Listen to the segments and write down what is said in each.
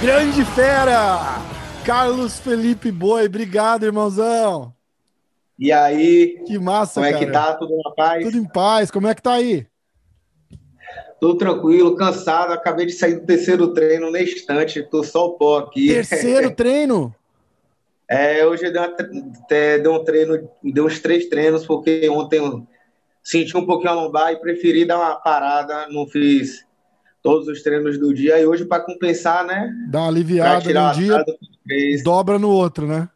Grande fera! Carlos Felipe Boi, obrigado, irmãozão. E aí? Que massa, Como é cara. que tá? Tudo na paz? Tudo em paz. Como é que tá aí? Tudo tranquilo, cansado. Acabei de sair do terceiro treino na estante. Tô só o pó aqui. Terceiro treino? É, hoje deu, uma, deu um treino, deu uns três treinos, porque ontem eu senti um pouquinho a lombar e preferi dar uma parada. Não fiz todos os treinos do dia. E hoje, para compensar, né? Dá uma aliviada num dia, dobra no outro, né?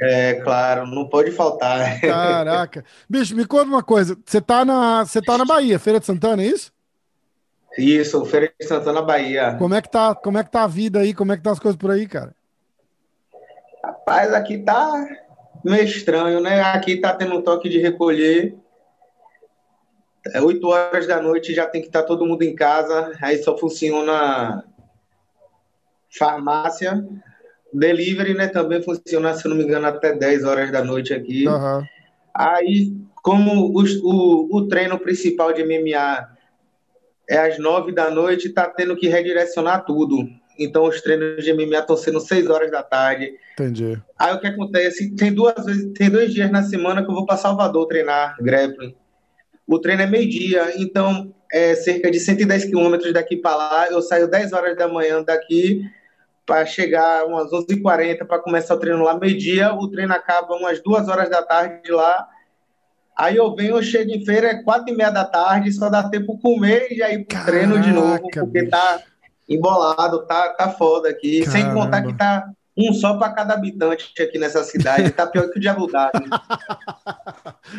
É, claro, não pode faltar. Caraca. Bicho, me conta uma coisa. Você tá na, você tá na Bahia, Feira de Santana, é isso? Isso, Feira de Santana, Bahia. Como é que tá, como é que tá a vida aí? Como é que tá as coisas por aí, cara? Rapaz, aqui tá meio estranho, né? Aqui tá tendo um toque de recolher. É 8 horas da noite já tem que estar tá todo mundo em casa. Aí só funciona farmácia. Delivery, né? Também funciona, se não me engano, até 10 horas da noite aqui. Uhum. Aí, como o, o, o treino principal de MMA é às 9 da noite, tá tendo que redirecionar tudo. Então, os treinos de MMA estão sendo 6 horas da tarde. Entendi. Aí, o que acontece? Tem duas vezes, tem dois dias na semana que eu vou para Salvador treinar grappling. O treino é meio-dia, então é cerca de 110 quilômetros daqui para lá. Eu saio 10 horas da manhã daqui para chegar umas 11h40 para começar o treino lá meio-dia. O treino acaba umas 2 horas da tarde lá. Aí eu venho, eu chego em feira, é 4 e meia da tarde, só dá tempo comer e já ir pro Caraca, treino de novo, porque bicho. tá embolado, tá, tá foda aqui. Sem Caramba. contar que tá um só para cada habitante aqui nessa cidade. Tá pior que o de Abu Dhabi.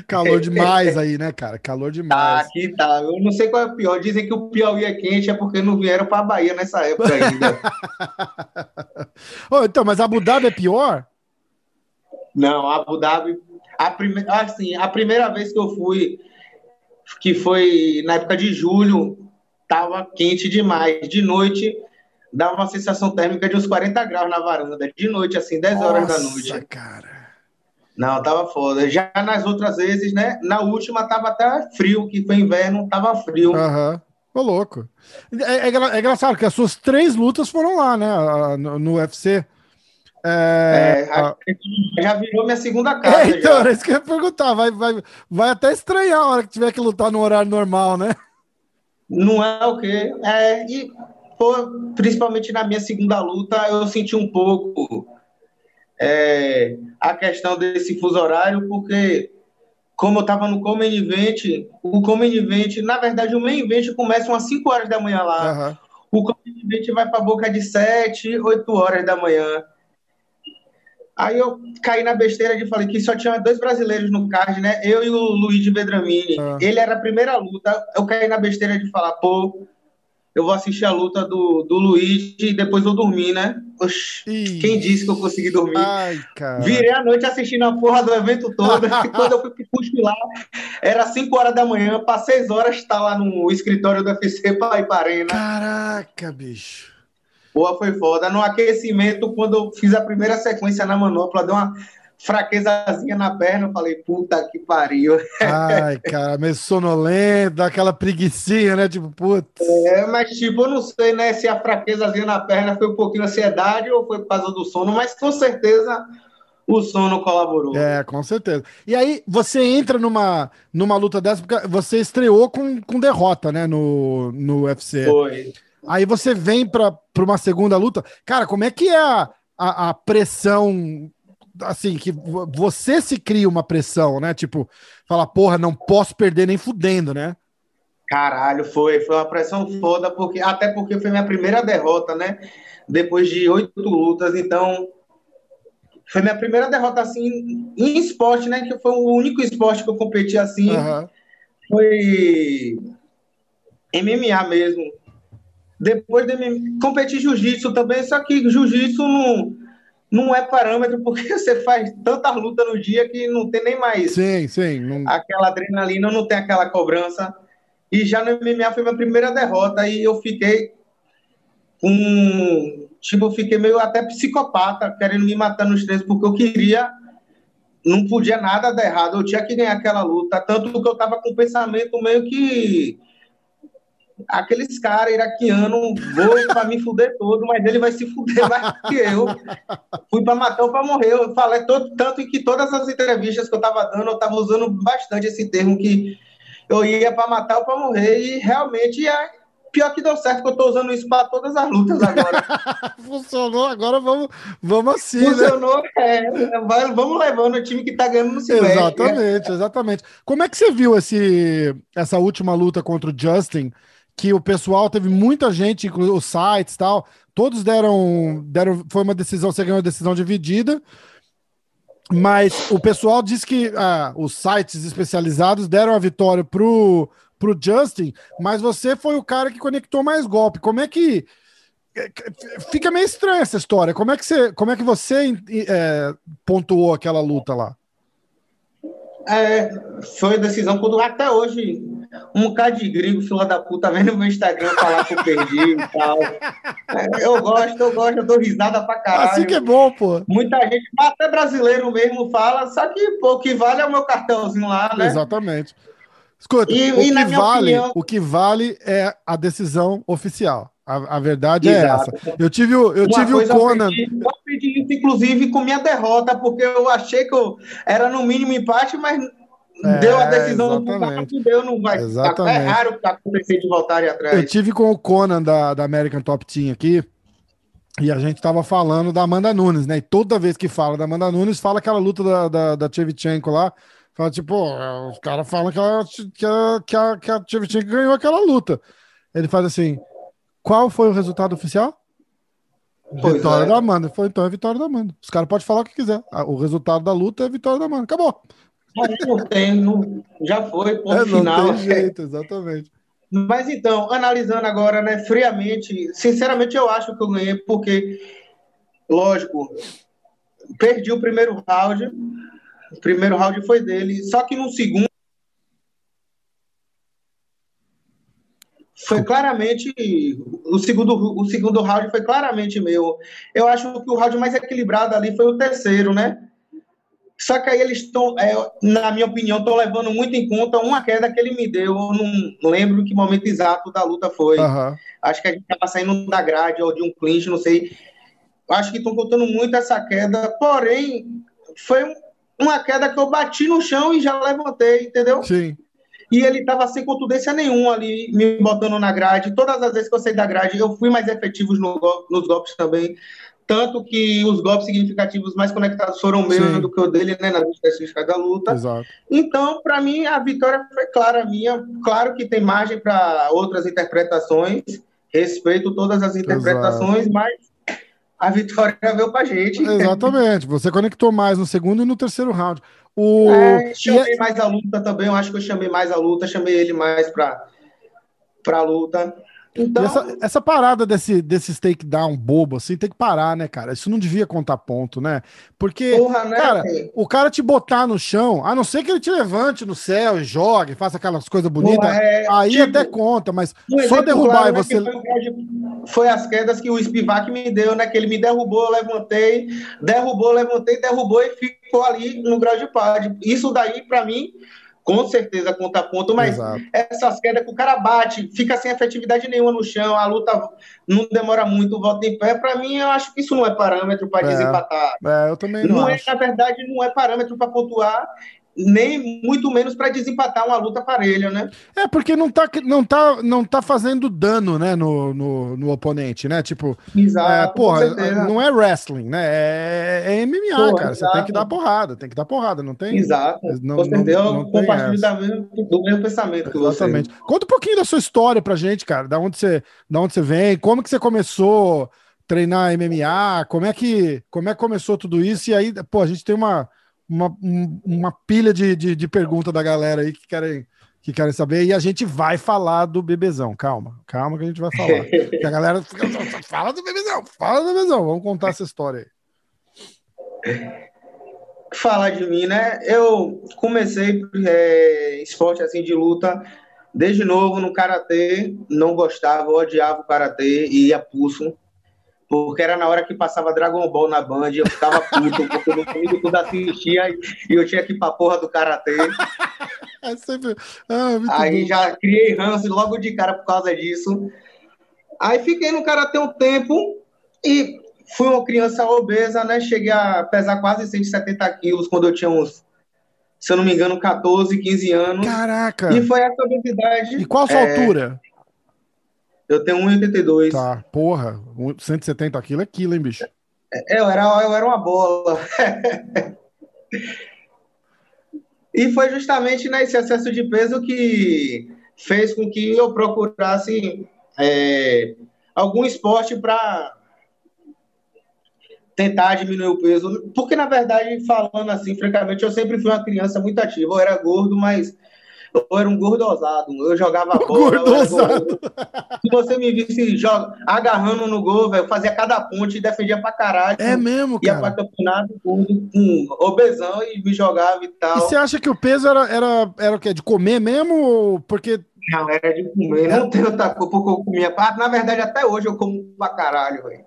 Calor demais aí, né, cara? Calor Tá, demais. aqui tá. Eu não sei qual é o pior. Dizem que o Piauí é quente, é porque não vieram pra Bahia nessa época ainda. Ô, então, mas Abu Dhabi é pior? não, Abu Dhabi. A, prime... assim, a primeira vez que eu fui, que foi na época de julho, tava quente demais. De noite, dava uma sensação térmica de uns 40 graus na varanda. De noite, assim, 10 horas da Nossa, noite. cara. Não, tava foda. Já nas outras vezes, né? Na última tava até frio, que foi inverno, tava frio. Aham. Ô, louco. É, é é engraçado que as suas três lutas foram lá, né? No, no UFC. É, É, a- já virou minha segunda casa. É, então, já. era isso que eu ia perguntar. Vai, vai, vai até estranhar a hora que tiver que lutar no horário normal, né? Não é o quê? É, e pô, principalmente na minha segunda luta, eu senti um pouco é, a questão desse fuso horário, porque como eu tava no Common Event, o Common Event, na verdade, o Main Event começa umas 5 horas da manhã lá. Aham. O Common Event vai para boca de 7, 8 horas da manhã. Aí eu caí na besteira de falei que só tinha dois brasileiros no card, né? Eu e o Luigi Vedramini. Ah. Ele era a primeira luta. Eu caí na besteira de falar, pô, eu vou assistir a luta do, do Luigi e depois eu dormi, né? Oxi, quem disse que eu consegui dormir? Ai, cara. Virei a noite assistindo a porra do evento todo. E quando eu fui cochilar, era 5 horas da manhã, para 6 horas estar lá no escritório do UFC para ir para arena. Caraca, bicho. Boa, foi foda. No aquecimento, quando eu fiz a primeira sequência na manopla, deu uma fraquezazinha na perna. Eu falei, puta que pariu. Ai, cara, meio sonolento, aquela preguicinha, né? Tipo, putz. É, mas, tipo, eu não sei, né, se a fraquezazinha na perna foi um pouquinho ansiedade ou foi por causa do sono, mas com certeza o sono colaborou. É, com certeza. E aí, você entra numa, numa luta dessa, porque você estreou com, com derrota, né, no, no UFC. Foi. Aí você vem pra, pra uma segunda luta. Cara, como é que é a, a, a pressão? Assim, que vo- você se cria uma pressão, né? Tipo, fala, porra, não posso perder nem fudendo, né? Caralho, foi, foi uma pressão foda, porque, até porque foi minha primeira derrota, né? Depois de oito lutas, então foi minha primeira derrota assim em esporte, né? Que foi o único esporte que eu competi assim, Aham. foi MMA mesmo. Depois de MMA, competi jiu-jitsu também, só que jiu-jitsu não, não é parâmetro, porque você faz tantas lutas no dia que não tem nem mais Sim, sim. não- aquela adrenalina, não tem aquela cobrança. E já no MMA foi minha primeira derrota e eu fiquei com. Tipo, eu fiquei meio até psicopata, querendo me matar nos treinos, porque eu queria não podia nada dar errado, eu tinha que ganhar aquela luta, tanto que eu tava com o pensamento meio que aqueles caras iraquianos vou para me fuder todo, mas ele vai se fuder mais que eu. Fui para matar ou para morrer. Eu falei todo, tanto que todas as entrevistas que eu tava dando, eu tava usando bastante esse termo que eu ia para matar ou para morrer e realmente é pior que deu certo que eu tô usando isso para todas as lutas agora. Funcionou, agora vamos, vamos assim. Né? Funcionou, né? é, vai, vamos levando o time que tá ganhando no Silvestre. Exatamente, exatamente. Como é que você viu esse, essa última luta contra o Justin? Que o pessoal teve muita gente, os sites tal, todos deram, deram. Foi uma decisão, você ganhou uma decisão dividida. Mas o pessoal disse que ah, os sites especializados deram a vitória pro, pro Justin, mas você foi o cara que conectou mais golpe. Como é que. É, fica meio estranha essa história. Como é que você, como é que você é, pontuou aquela luta lá? É, foi decisão quando até hoje um bocado de gringo, fila da puta, vendo no meu Instagram falar que eu perdi e tal. É, eu gosto, eu gosto, eu dou risada pra caralho. Assim que é bom, pô. Muita gente, até brasileiro mesmo, fala, só que pô, o que vale é o meu cartãozinho lá, né? Exatamente. Escuta, e, o, e que vale, opinião... o que vale é a decisão oficial. A, a verdade Exato. é essa. Eu tive, o, eu tive o Conan. Eu inclusive, com minha derrota, porque eu achei que eu era no mínimo empate, mas é, deu a decisão no deu, não vai. Exatamente. É raro acontecer de voltarem atrás. Eu tive com o Conan da, da American Top Team aqui. E a gente tava falando da Amanda Nunes, né? E toda vez que fala da Amanda Nunes, fala aquela luta da, da, da Chevchenko lá. Fala, tipo, os caras falam que, ela, que, a, que, a, que a Chevchenko ganhou aquela luta. Ele faz assim: qual foi o resultado oficial? Pois vitória é. da Amanda. Foi, então é vitória da Amanda. Os caras podem falar o que quiser. O resultado da luta é vitória da Amanda. Acabou. Não tem, não, já foi, ponto é, final. Não tem jeito, exatamente. Mas então, analisando agora, né, friamente, sinceramente eu acho que eu ganhei, porque, lógico, perdi o primeiro round, o primeiro round foi dele, só que no segundo foi claramente o segundo o segundo round foi claramente meu. Eu acho que o round mais equilibrado ali foi o terceiro, né? Só que aí eles estão, é, na minha opinião, estão levando muito em conta uma queda que ele me deu. Eu não lembro que momento exato da luta foi. Uhum. Acho que a gente estava saindo da grade ou de um clinch, não sei. Acho que estão contando muito essa queda. Porém, foi uma queda que eu bati no chão e já levantei, entendeu? Sim. E ele estava sem contundência nenhuma ali, me botando na grade. Todas as vezes que eu saí da grade, eu fui mais efetivo no, nos golpes também. Tanto que os golpes significativos mais conectados foram meus do que o dele, né, nas estatísticas da luta. Exato. Então, para mim, a vitória foi clara minha. Claro que tem margem para outras interpretações. Respeito todas as interpretações, Exato. mas a vitória veio para gente. Exatamente. Você conectou mais no segundo e no terceiro round. O... É, chamei e... mais a luta também. Eu acho que eu chamei mais a luta. Chamei ele mais para a luta. Então... Essa, essa, parada desse, desse takedown bobo, assim, tem que parar, né, cara? Isso não devia contar ponto, né? Porque, Porra, né, cara, o cara te botar no chão, a não ser que ele te levante no céu e jogue, faça aquelas coisas bonitas, Porra, é, aí tipo, até conta, mas só derrubar claro, e né, você. Né, foi, foi, as quedas que o Spivak me deu, né? Que ele me derrubou, levantei, derrubou, levantei, derrubou e ficou ali no grau de pad. Isso daí, para mim com certeza conta ponto, mas Exato. essas quedas que o cara bate, fica sem efetividade nenhuma no chão, a luta não demora muito, volta em pé. Para mim, eu acho que isso não é parâmetro para é, desempatar. É, eu também não. não é, na verdade, não é parâmetro para pontuar nem muito menos para desempatar uma luta parelha, né? É, porque não tá, não tá, não tá fazendo dano, né, no, no, no oponente, né? Tipo, Exato, é, porra, não é wrestling, né? É, é MMA, porra, cara. Exato. Você tem que dar porrada, tem que dar porrada, não tem. Exato. Não, certeza, não, não compartilho da mesmo, do mesmo pensamento que Exatamente. você. Conta um pouquinho da sua história pra gente, cara. Da onde você, da onde você vem, como que você começou a treinar MMA, como é que, como é que começou tudo isso? E aí, pô, a gente tem uma uma, uma pilha de, de, de perguntas da galera aí que querem, que querem saber. E a gente vai falar do bebezão. Calma, calma que a gente vai falar. que a galera fica, fala do bebezão, fala do bebezão. Vamos contar essa história aí. Falar de mim, né? Eu comecei é, esporte assim de luta desde novo no karatê. Não gostava, odiava o karatê e ia pulso. Porque era na hora que passava Dragon Ball na Band, eu ficava puto, porque meu amigo tudo assistia e eu tinha que ir pra porra do Karatê. É sempre... ah, Aí bom. já criei ranço logo de cara por causa disso. Aí fiquei no Karatê um tempo e fui uma criança obesa, né? Cheguei a pesar quase 170 quilos quando eu tinha uns, se eu não me engano, 14, 15 anos. Caraca! E foi essa obesidade. E qual a sua é... altura? Eu tenho 1,82. Tá, porra, 170 quilos é quilo, hein, bicho? É, eu era, eu era uma bola. e foi justamente nesse excesso de peso que fez com que eu procurasse é, algum esporte para tentar diminuir o peso. Porque, na verdade, falando assim, francamente, eu sempre fui uma criança muito ativa. Eu era gordo, mas eu era um gordo ousado. Eu jogava bola. Gordo ousado. Se você me visse joga, agarrando no gol, velho, eu fazia cada ponte e defendia pra caralho. É mesmo, cara? Ia pra campeonato gordo, com obesão e me jogava e tal. E você acha que o peso era, era, era o quê? De comer mesmo? Porque. Não, era de comer. Não tem outra coisa porque eu comia. Na verdade, até hoje eu como pra caralho, velho.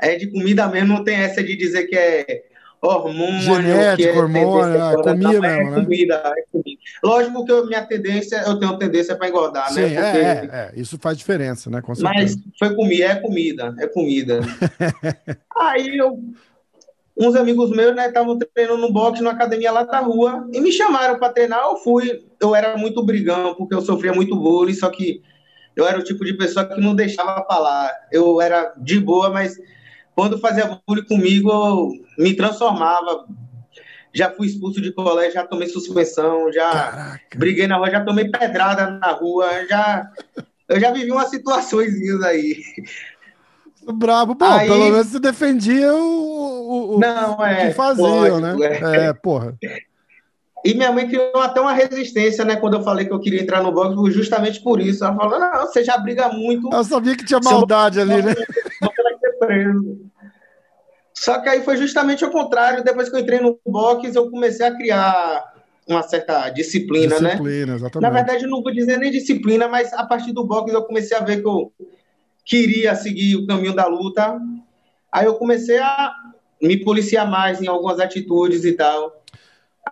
É de comida mesmo, não tem essa de dizer que é hormônio. Genético, é hormônio, é, comida mesmo, é né? Comida, é comida. Lógico que eu, minha tendência, eu tenho tendência para engordar, né? Sim, né? Porque... É, é, isso faz diferença, né? Com Mas foi comida, é comida, é comida. Aí eu, uns amigos meus, né, estavam treinando no boxe, na academia lá da rua, e me chamaram para treinar, eu fui. Eu era muito brigão, porque eu sofria muito bullying, só que eu era o tipo de pessoa que não deixava falar. Eu era de boa, mas quando fazia bullying comigo, eu me transformava. Já fui expulso de colégio, já tomei suspensão, já Caraca. briguei na rua, já tomei pedrada na rua, já eu já vivi umas situações aí. Brabo, bom, aí... pelo menos você defendia o, o, Não, é, que faziam, né? É. é, porra. E minha mãe criou até uma resistência, né? Quando eu falei que eu queria entrar no boxe, justamente por isso. Ela falou: não, você já briga muito. Eu sabia que tinha maldade ali, né? Você vai ser preso. Só que aí foi justamente o contrário. Depois que eu entrei no boxe, eu comecei a criar uma certa disciplina, disciplina né? Disciplina, exatamente. Na verdade, eu não vou dizer nem disciplina, mas a partir do boxe eu comecei a ver que eu queria seguir o caminho da luta. Aí eu comecei a me policiar mais em algumas atitudes e tal.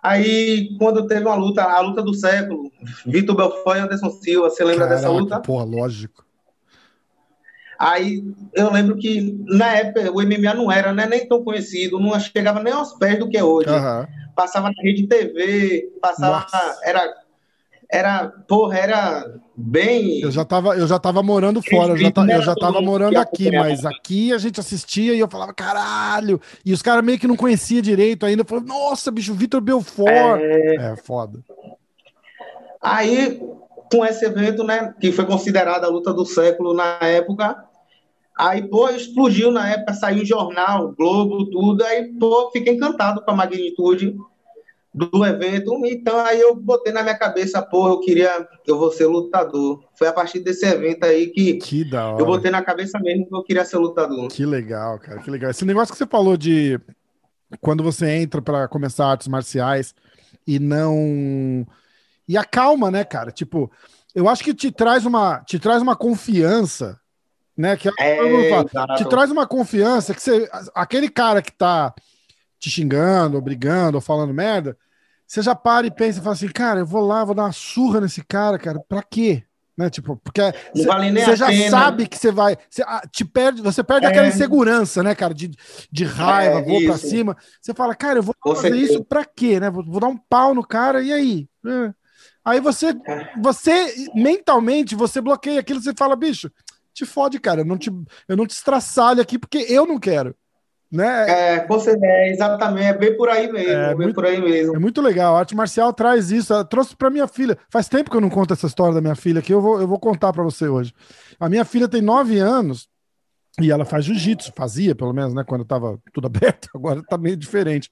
Aí, quando teve uma luta, a luta do século, Vitor Belfort e Anderson Silva, você lembra Caraca, dessa luta? Pô, lógico. Aí eu lembro que na época o MMA não era né, nem tão conhecido, não chegava nem aos pés do que é hoje. Uhum. Passava na rede TV, passava. Era, era, porra, era bem. Eu já tava, eu já tava morando fora, eu já, ta, eu já tava morando aqui, mas aqui a gente assistia e eu falava, caralho! E os caras meio que não conhecia direito ainda. Falavam, nossa, bicho, Vitor Belfort. É... é foda. Aí, com esse evento, né, que foi considerada a luta do século na época, Aí, pô, explodiu na época, saiu jornal, Globo, tudo. Aí, pô, fiquei encantado com a magnitude do evento. Então, aí eu botei na minha cabeça, pô, eu queria, eu vou ser lutador. Foi a partir desse evento aí que, que da hora. eu botei na cabeça mesmo que eu queria ser lutador. Que legal, cara, que legal. Esse negócio que você falou de quando você entra para começar artes marciais e não. E a calma, né, cara? Tipo, eu acho que te traz uma, te traz uma confiança né? Que é, te traz uma confiança que você, aquele cara que tá te xingando, ou brigando, ou falando merda, você já para e pensa e fala assim, cara, eu vou lá, vou dar uma surra nesse cara, cara, pra quê? Né? Tipo, porque você vale já pena. sabe que você vai. Você, ah, te perde, você perde é. aquela insegurança, né, cara? De, de raiva, é, vou isso. pra cima. Você fala, cara, eu vou fazer isso pra quê, né? Vou, vou, dar um pau no cara, e aí? É. Aí você, é. você mentalmente, você bloqueia aquilo, você fala, bicho, te fode, cara. Eu não te, eu não te estraçalho aqui porque eu não quero. Né? É, você é, exatamente, é bem por aí mesmo, é, bem muito, por aí mesmo. É muito legal, a arte marcial traz isso, ela trouxe para minha filha. Faz tempo que eu não conto essa história da minha filha aqui, eu vou, eu vou contar para você hoje. A minha filha tem nove anos e ela faz jiu-jitsu, fazia pelo menos, né, quando tava tudo aberto, agora tá meio diferente.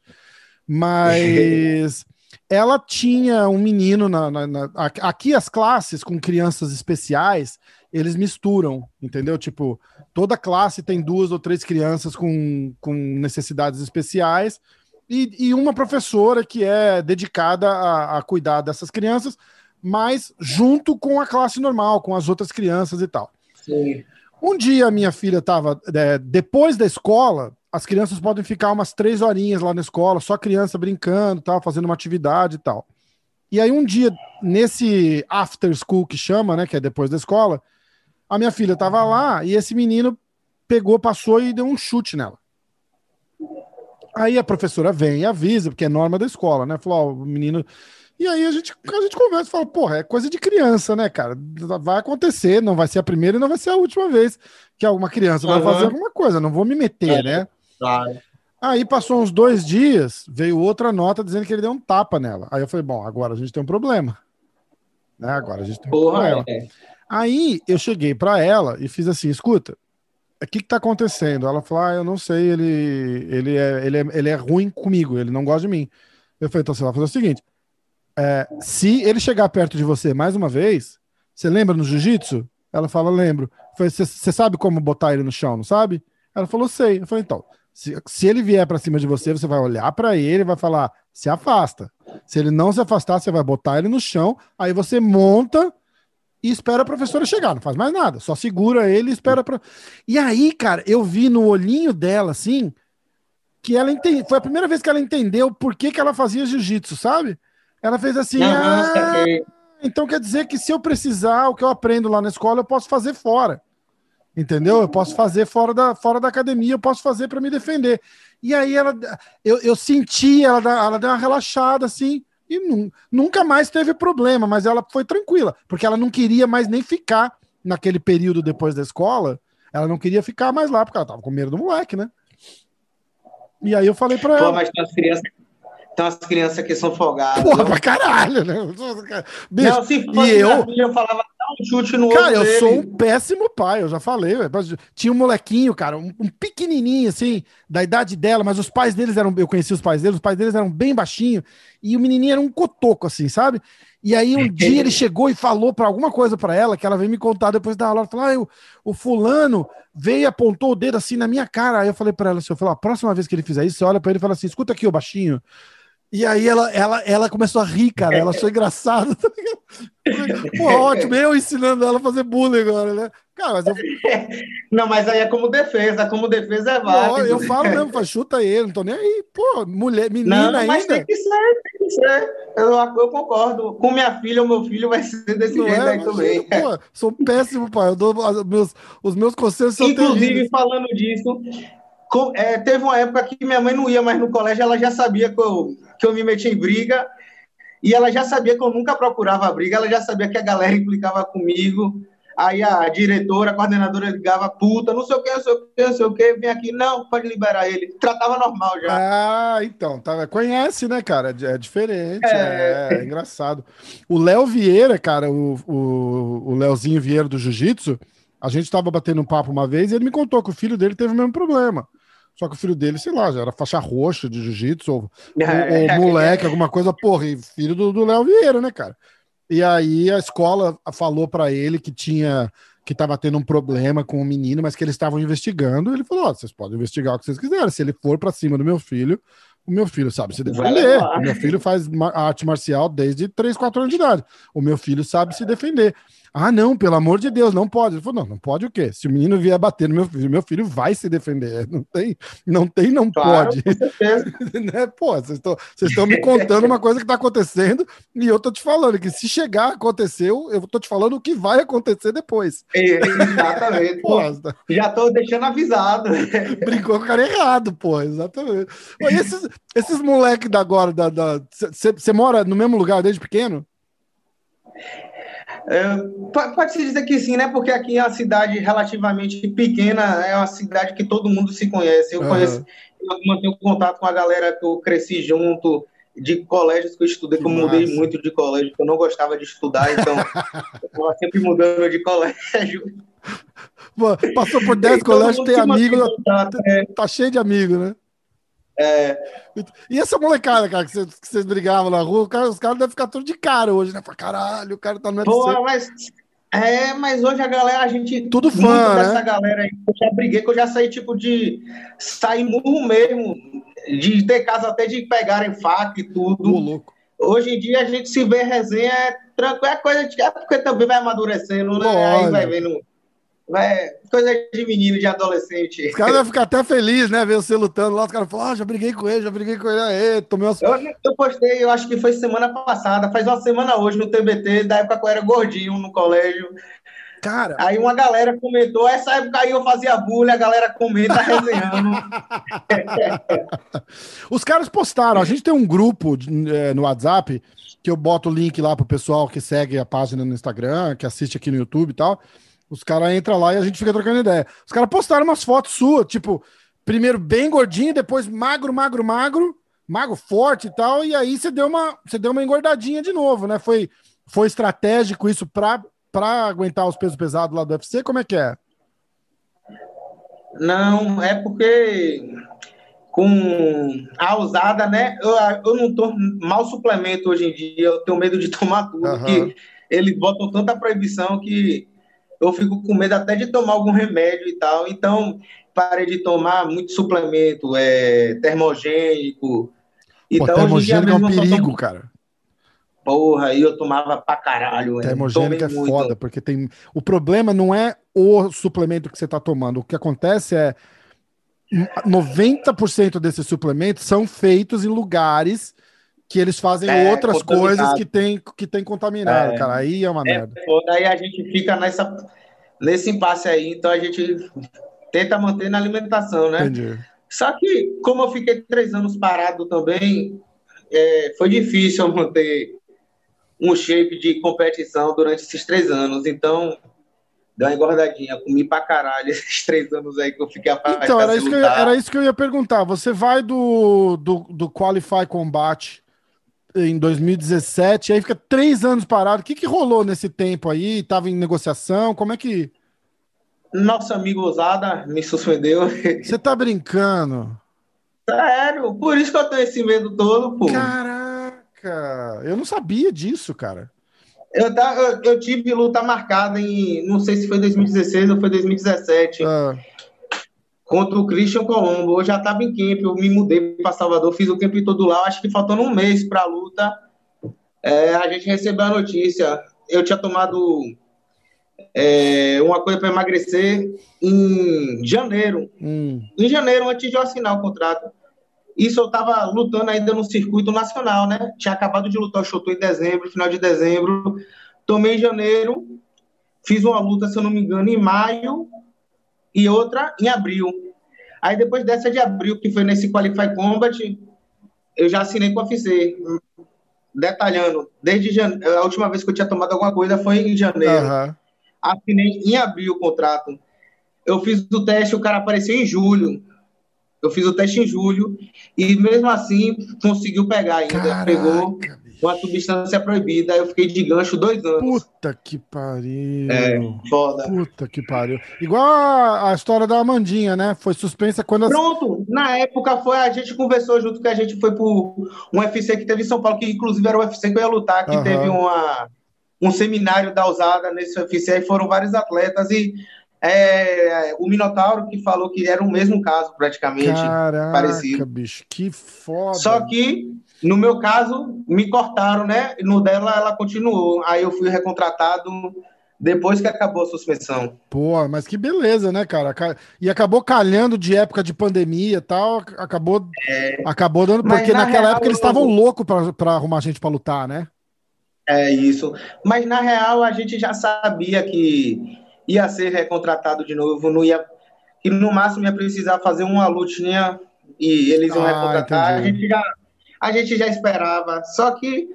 Mas ela tinha um menino na, na, na, aqui as classes com crianças especiais eles misturam, entendeu? Tipo, toda classe tem duas ou três crianças com, com necessidades especiais e, e uma professora que é dedicada a, a cuidar dessas crianças, mas junto com a classe normal, com as outras crianças e tal. Sim. Um dia a minha filha estava, é, depois da escola, as crianças podem ficar umas três horinhas lá na escola, só criança brincando, tal, fazendo uma atividade e tal. E aí um dia, nesse after school que chama, né, que é depois da escola, a minha filha estava lá e esse menino pegou, passou e deu um chute nela. Aí a professora vem e avisa, porque é norma da escola, né? Falou, ó, o menino. E aí a gente, a gente conversa e fala, porra, é coisa de criança, né, cara? Vai acontecer, não vai ser a primeira e não vai ser a última vez que alguma criança uhum. vai fazer alguma coisa, não vou me meter, é, né? Claro. Aí passou uns dois dias, veio outra nota dizendo que ele deu um tapa nela. Aí eu falei, bom, agora a gente tem um problema. Né? Agora a gente tem um porra, problema. É. Aí eu cheguei para ela e fiz assim: escuta, o que, que tá acontecendo? Ela falou: ah, eu não sei, ele, ele, é, ele, é, ele é ruim comigo, ele não gosta de mim. Eu falei: então você vai fazer o seguinte: é, se ele chegar perto de você mais uma vez, você lembra no jiu-jitsu? Ela fala: lembro. Você sabe como botar ele no chão, não sabe? Ela falou: sei. Eu falei: então, se, se ele vier para cima de você, você vai olhar para ele e vai falar: se afasta. Se ele não se afastar, você vai botar ele no chão, aí você monta e espera a professora chegar, não faz mais nada, só segura ele e espera para. E aí, cara, eu vi no olhinho dela assim que ela entende, foi a primeira vez que ela entendeu por que, que ela fazia jiu-jitsu, sabe? Ela fez assim: ah, então quer dizer que se eu precisar, o que eu aprendo lá na escola, eu posso fazer fora. Entendeu? Eu posso fazer fora da, fora da academia, eu posso fazer para me defender. E aí ela, eu, eu senti, ela, ela deu uma relaxada assim e nunca mais teve problema, mas ela foi tranquila, porque ela não queria mais nem ficar naquele período depois da escola, ela não queria ficar mais lá, porque ela tava com medo do moleque, né? E aí eu falei pra Pô, ela. Mas tem umas crianças, tem umas crianças que são folgadas. Porra, pra caralho, né? Bicho, não, se fosse e eu... Filha, eu falava, um chute no Cara, eu dele. sou um péssimo pai, eu já falei. Tinha um molequinho, cara, um, um, pequenininho, assim, da idade dela, mas os pais deles eram. Eu conheci os pais deles, os pais deles eram bem baixinhos, e o menininho era um cotoco, assim, sabe? E aí um dia ele chegou e falou para alguma coisa para ela, que ela veio me contar depois da aula. Falou: ah, o, o fulano veio e apontou o dedo assim na minha cara. Aí eu falei para ela assim: eu falei, a próxima vez que ele fizer isso, você olha para ele e fala assim: escuta aqui, o baixinho. E aí ela, ela, ela começou a rir, cara. Ela achou engraçado. Tá Pô, ótimo, eu ensinando ela a fazer bullying agora, né? Cara, mas eu... Não, mas aí é como defesa, como defesa é válido. eu falo mesmo, faz, chuta ele, não tô nem aí. Pô, mulher, menina não, mas ainda. Tem que ser, tem que ser. Eu, eu concordo. Com minha filha, o meu filho vai ser desse não jeito é, aí também. Pô, sou péssimo, pai. Eu dou, meus, os meus conselhos são Inclusive, terríveis. falando disso, é, teve uma época que minha mãe não ia mais no colégio, ela já sabia que eu, que eu me metia em briga, e ela já sabia que eu nunca procurava briga, ela já sabia que a galera implicava comigo. Aí a diretora, a coordenadora ligava, puta, não sei o que, não sei o que, não sei o que, vem aqui, não, pode liberar ele. Tratava normal já. Ah, então, tá, conhece, né, cara? É diferente, é, é, é engraçado. O Léo Vieira, cara, o, o, o Léozinho Vieira do Jiu-Jitsu, a gente tava batendo um papo uma vez e ele me contou que o filho dele teve o mesmo problema. Só que o filho dele, sei lá, já era faixa roxa de jiu-jitsu, ou, ou, ou, moleque, alguma coisa, porra, e filho do Léo Vieira, né, cara? E aí a escola falou para ele que tinha que estava tendo um problema com o menino, mas que eles estavam investigando. Ele falou: oh, vocês podem investigar o que vocês quiserem. Se ele for para cima do meu filho, o meu filho sabe se defender. O meu filho faz arte marcial desde 3, 4 anos de idade. O meu filho sabe se defender. Ah, não, pelo amor de Deus, não pode. Ele falou, não, não pode o quê? Se o menino vier bater no meu filho, meu filho vai se defender. Não tem, não tem, não claro, pode. né? Pô, vocês estão me contando uma coisa que está acontecendo e eu tô te falando que se chegar, aconteceu, eu tô te falando o que vai acontecer depois. exatamente. pô, já tô deixando avisado. Brincou com o cara errado, pô, exatamente. Pô, esses, esses moleques da agora, você da, mora no mesmo lugar desde pequeno? É, Pode-se dizer que sim, né? Porque aqui é uma cidade relativamente pequena, é uma cidade que todo mundo se conhece. Eu uhum. conheço, eu mantenho contato com a galera que eu cresci junto, de colégios que eu estudei, que, que eu mudei muito de colégio, que eu não gostava de estudar, então eu estava sempre mudando de colégio. passou por 10 colégios, tem amigo, tá, é. tá cheio de amigos, né? É... E essa molecada, cara, que vocês, brigavam na rua, cara, os caras devem ficar tudo de cara hoje, né? Pra caralho, o cara tá no UFC. Pô, mas, é, mas hoje a galera, a gente. Tudo fã, né? Dessa galera aí, eu já briguei, que eu já saí, tipo, de sair murro mesmo, de ter casa até de pegarem faca e tudo. Pô, louco. Hoje em dia a gente se vê resenha, é tranquilo, é coisa de. É porque também vai amadurecendo, né? Aí vai vendo É, coisa de menino, de adolescente. Os caras vão ficar até felizes, né? Ver você lutando lá. Os caras falam, ah, já briguei com ele, já briguei com ele. Aê, tomei umas... eu, eu postei, eu acho que foi semana passada, faz uma semana hoje no TBT, da época que eu era gordinho no colégio. Cara. Aí uma galera comentou, essa época aí eu fazia bullying, a galera comenta resenhando. Os caras postaram, a gente tem um grupo é, no WhatsApp que eu boto o link lá pro pessoal que segue a página no Instagram, que assiste aqui no YouTube e tal. Os caras entram lá e a gente fica trocando ideia. Os caras postaram umas fotos suas, tipo, primeiro bem gordinho, depois magro, magro, magro, magro forte e tal, e aí você deu uma, você deu uma engordadinha de novo, né? Foi, foi estratégico isso para para aguentar os pesos pesados lá do UFC? Como é que é? Não, é porque com a usada, né? Eu, eu não tomo mal suplemento hoje em dia, eu tenho medo de tomar tudo, uhum. que eles botam tanta proibição que eu fico com medo até de tomar algum remédio e tal. Então, parei de tomar muito suplemento, é, termogênico. Então, Pô, termogênico é um perigo, tomo... cara. Porra, aí eu tomava pra caralho. Termogênico é muito. foda, porque tem. O problema não é o suplemento que você tá tomando. O que acontece é 90% desses suplementos são feitos em lugares que eles fazem é, outras coisas que tem, que tem contaminado, é, cara. Aí é uma é, merda. Daí a gente fica nessa, nesse impasse aí, então a gente tenta manter na alimentação, né? Entendi. Só que, como eu fiquei três anos parado também, é, foi difícil manter um shape de competição durante esses três anos. Então, deu uma engordadinha. Comi pra caralho esses três anos aí que eu fiquei afastado. Então, era isso, que eu, era isso que eu ia perguntar. Você vai do, do, do Qualify Combat em 2017, aí fica três anos parado. O que, que rolou nesse tempo aí? Tava em negociação? Como é que. Nosso amigo Osada me suspendeu. Você tá brincando? Sério, por isso que eu tenho esse medo todo, pô. Caraca. Caraca, eu não sabia disso, cara. Eu, tá, eu, eu, tive luta marcada em, não sei se foi 2016 ou foi 2017, ah. Contra o Christian Colombo. Eu já estava em camp, eu me mudei para Salvador, fiz o camp todo lá. Acho que faltando um mês para a luta, é, a gente recebeu a notícia. Eu tinha tomado é, uma coisa para emagrecer em janeiro. Hum. Em janeiro, antes de eu assinar o contrato. Isso eu estava lutando ainda no circuito nacional, né? Tinha acabado de lutar o Shoto em dezembro, final de dezembro. Tomei em janeiro, fiz uma luta, se eu não me engano, em maio e outra em abril. Aí depois dessa de abril, que foi nesse Qualify Combat, eu já assinei com a UFC. Detalhando, desde janeiro, a última vez que eu tinha tomado alguma coisa foi em janeiro. Uhum. Assinei em abril o contrato. Eu fiz o teste, o cara apareceu em julho. Eu fiz o teste em julho e mesmo assim conseguiu pegar ainda. Caraca, Pegou uma substância proibida. Aí eu fiquei de gancho dois anos. Puta que pariu. É, foda. Puta que pariu. Igual a, a história da Amandinha, né? Foi suspensa quando. As... Pronto, na época foi, a gente conversou junto que a gente foi pro um UFC que teve em São Paulo, que inclusive era o UFC que eu ia lutar, que uhum. teve uma, um seminário da usada nesse UFC, aí foram vários atletas e é, o Minotauro que falou que era o mesmo caso, praticamente. Caraca, parecido. bicho, que foda. Só que, no meu caso, me cortaram, né? No dela, ela continuou. Aí eu fui recontratado depois que acabou a suspensão. Pô, mas que beleza, né, cara? E acabou calhando de época de pandemia e tal, acabou, é, acabou dando. Porque na naquela real, época eles estavam eu... loucos para arrumar gente para lutar, né? É isso. Mas na real a gente já sabia que ia ser recontratado de novo, não ia, que no máximo ia precisar fazer uma lutinha e eles iam ah, recontratar. A gente, já, a gente já esperava, só que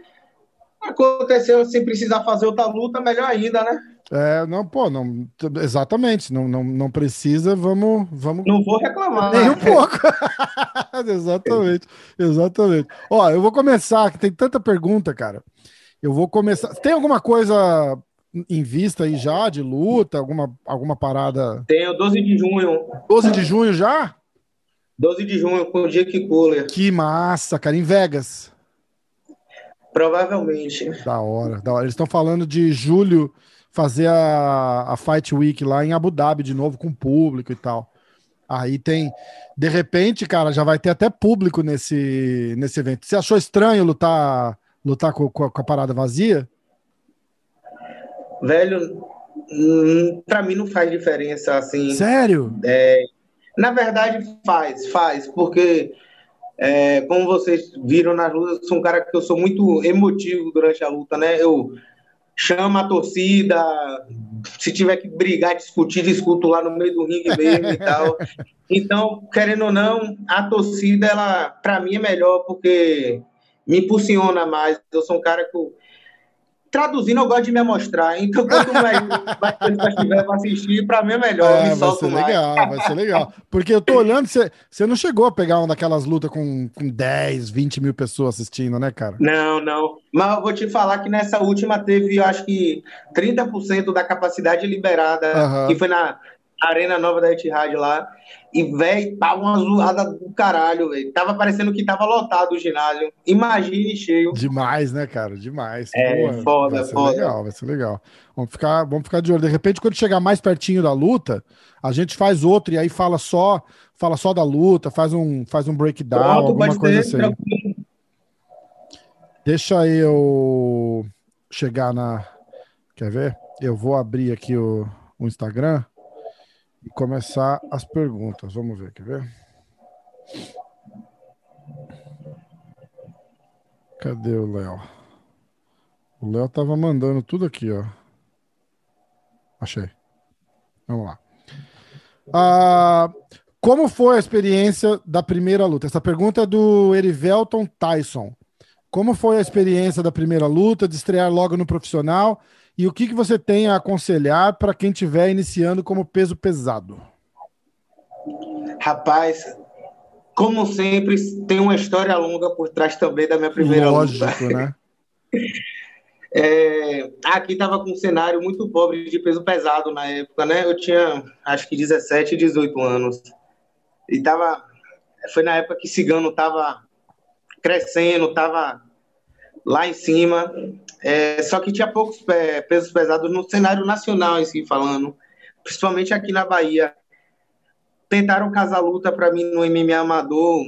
aconteceu sem precisar fazer outra luta, melhor ainda, né? É, não, pô, não, exatamente, não, não, não precisa, vamos, vamos. Não vou reclamar. Nem um pouco. exatamente, exatamente. Ó, eu vou começar, que tem tanta pergunta, cara. Eu vou começar. Tem alguma coisa em vista aí já de luta? Alguma, alguma parada? Tenho 12 de junho. 12 de junho já? 12 de junho com o Jake Cooler. Que massa, cara. Em Vegas. Provavelmente. Da hora, da hora. Eles estão falando de julho fazer a, a Fight Week lá em Abu Dhabi de novo com público e tal. Aí tem, de repente, cara, já vai ter até público nesse, nesse evento. Você achou estranho lutar lutar com, com, a, com a parada vazia? velho, para mim não faz diferença assim. Sério? É, na verdade faz, faz, porque é, como vocês viram nas lutas, eu sou um cara que eu sou muito emotivo durante a luta, né? Eu chamo a torcida, se tiver que brigar, discutir, discuto lá no meio do ringue mesmo e tal. Então, querendo ou não, a torcida, ela, para mim, é melhor porque me impulsiona mais. Eu sou um cara que eu, traduzindo, eu gosto de me mostrar. Então, quanto mais, mais pessoas tiver para assistir, para mim é melhor. É, vai ser mais. legal, vai ser legal. Porque eu tô olhando, você, você não chegou a pegar uma daquelas lutas com, com 10, 20 mil pessoas assistindo, né, cara? Não, não. Mas eu vou te falar que nessa última teve, eu acho que 30% da capacidade liberada, uhum. que foi na Arena Nova da Etihad lá. E, velho, tava uma zoada do caralho, velho. Tava parecendo que tava lotado o ginásio. Imagine cheio. Demais, né, cara? Demais. É, Pô, foda, vai ser foda. legal, vai ser legal. Vamos ficar, vamos ficar de olho. De repente, quando chegar mais pertinho da luta, a gente faz outro e aí fala só, fala só da luta, faz um, faz um breakdown, Pronto, alguma coisa assim. Tranquilo. Deixa eu chegar na. Quer ver? Eu vou abrir aqui o, o Instagram e começar as perguntas. Vamos ver, quer ver? Cadê o Léo? O Léo tava mandando tudo aqui, ó. Achei. Vamos lá. Ah, como foi a experiência da primeira luta? Essa pergunta é do Erivelton Tyson. Como foi a experiência da primeira luta, de estrear logo no profissional e o que, que você tem a aconselhar para quem estiver iniciando como peso pesado? Rapaz, como sempre, tem uma história longa por trás também da minha primeira Lógico, luta. né? É, aqui estava com um cenário muito pobre de peso pesado na época, né? Eu tinha acho que 17, 18 anos. E tava. Foi na época que Cigano estava crescendo, estava lá em cima. É, só que tinha poucos pesos pesados no cenário nacional, em si, falando, principalmente aqui na Bahia. Tentaram casar luta para mim no MMA Amador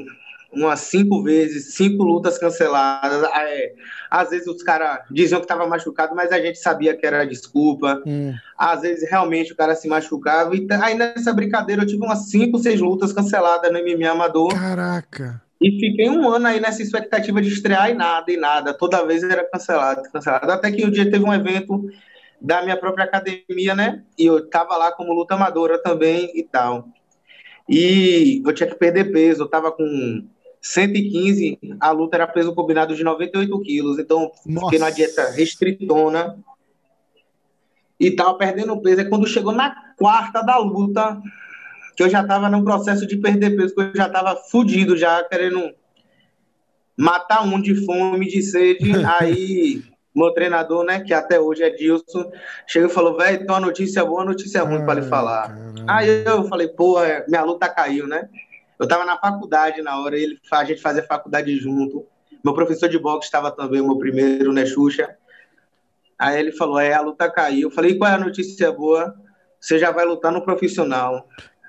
umas cinco vezes, cinco lutas canceladas. É, às vezes os caras diziam que estava machucado, mas a gente sabia que era desculpa. Hum. Às vezes realmente o cara se machucava. E aí nessa brincadeira eu tive umas cinco, seis lutas canceladas no MMA Amador. Caraca! E fiquei um ano aí nessa expectativa de estrear e nada, e nada. Toda vez era cancelado, cancelado. Até que um dia teve um evento da minha própria academia, né? E eu tava lá como luta amadora também e tal. E eu tinha que perder peso, eu tava com 115, a luta era peso combinado de 98 quilos, então Nossa. fiquei numa dieta restritona e tava perdendo peso. E quando chegou na quarta da luta, que eu já estava num processo de perder peso, que eu já estava fudido, já querendo matar um de fome, de sede. Aí, meu treinador, né, que até hoje é Dilson, chegou e falou: velho, tem uma notícia boa, uma notícia ruim para lhe falar. Caramba. Aí eu falei: porra, minha luta caiu, né? Eu estava na faculdade na hora, ele, a gente fazia faculdade junto. Meu professor de boxe estava também, o meu primeiro, né, Xuxa. Aí ele falou: é, a luta caiu. Eu falei: qual é a notícia boa? Você já vai lutar no profissional.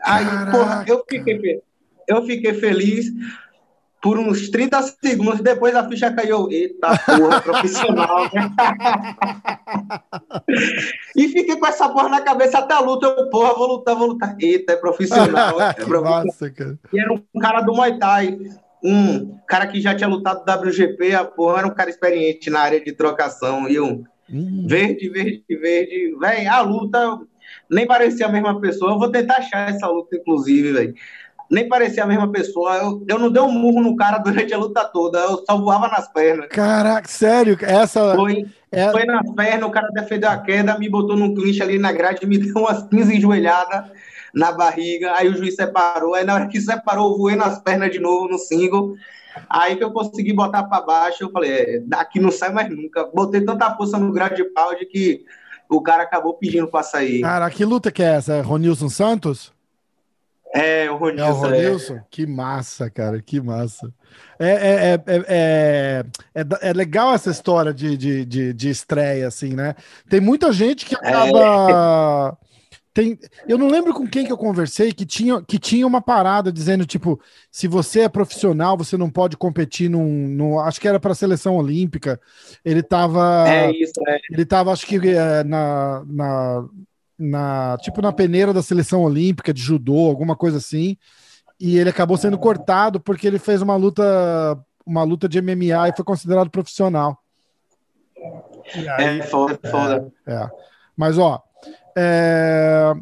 Aí, porra, eu fiquei, eu fiquei feliz por uns 30 segundos, depois a ficha caiu. Eita porra, profissional, né? e fiquei com essa porra na cabeça até a luta. Eu, porra, vou lutar, vou lutar. Eita, é profissional. É profissional. Cara. E era um cara do Muay Thai. Um cara que já tinha lutado WGP, a porra, era um cara experiente na área de trocação. E um hum. verde, verde, verde. Véi, a luta nem parecia a mesma pessoa. Eu vou tentar achar essa luta, inclusive, velho. Nem parecia a mesma pessoa. Eu, eu não dei um murro no cara durante a luta toda. Eu só voava nas pernas. Caraca, sério? Essa. Foi, é... foi nas pernas, o cara defendeu a queda, me botou num clinch ali na grade, me deu umas 15 enjoelhadas na barriga. Aí o juiz separou. Aí na hora que separou, eu voei nas pernas de novo no single. Aí que eu consegui botar para baixo, eu falei, é, daqui não sai mais nunca. Botei tanta força no grade de pau de que o cara acabou pedindo para sair. Cara, que luta que é essa? É Ronilson Santos? É, o Ronilson. É o Ronilson? É. Que massa, cara, que massa. É, é, é, é, é, legal essa história de, de, de, de estreia, assim, né? Tem muita gente que acaba tem, eu não lembro com quem que eu conversei que tinha, que tinha uma parada dizendo, tipo, se você é profissional, você não pode competir num. num acho que era para a seleção olímpica. Ele tava. É isso, é. Ele tava, acho que é, na, na, na tipo na peneira da seleção olímpica de judô, alguma coisa assim. E ele acabou sendo cortado porque ele fez uma luta uma luta de MMA e foi considerado profissional. Aí, é foda, é foda. É. Mas ó, é...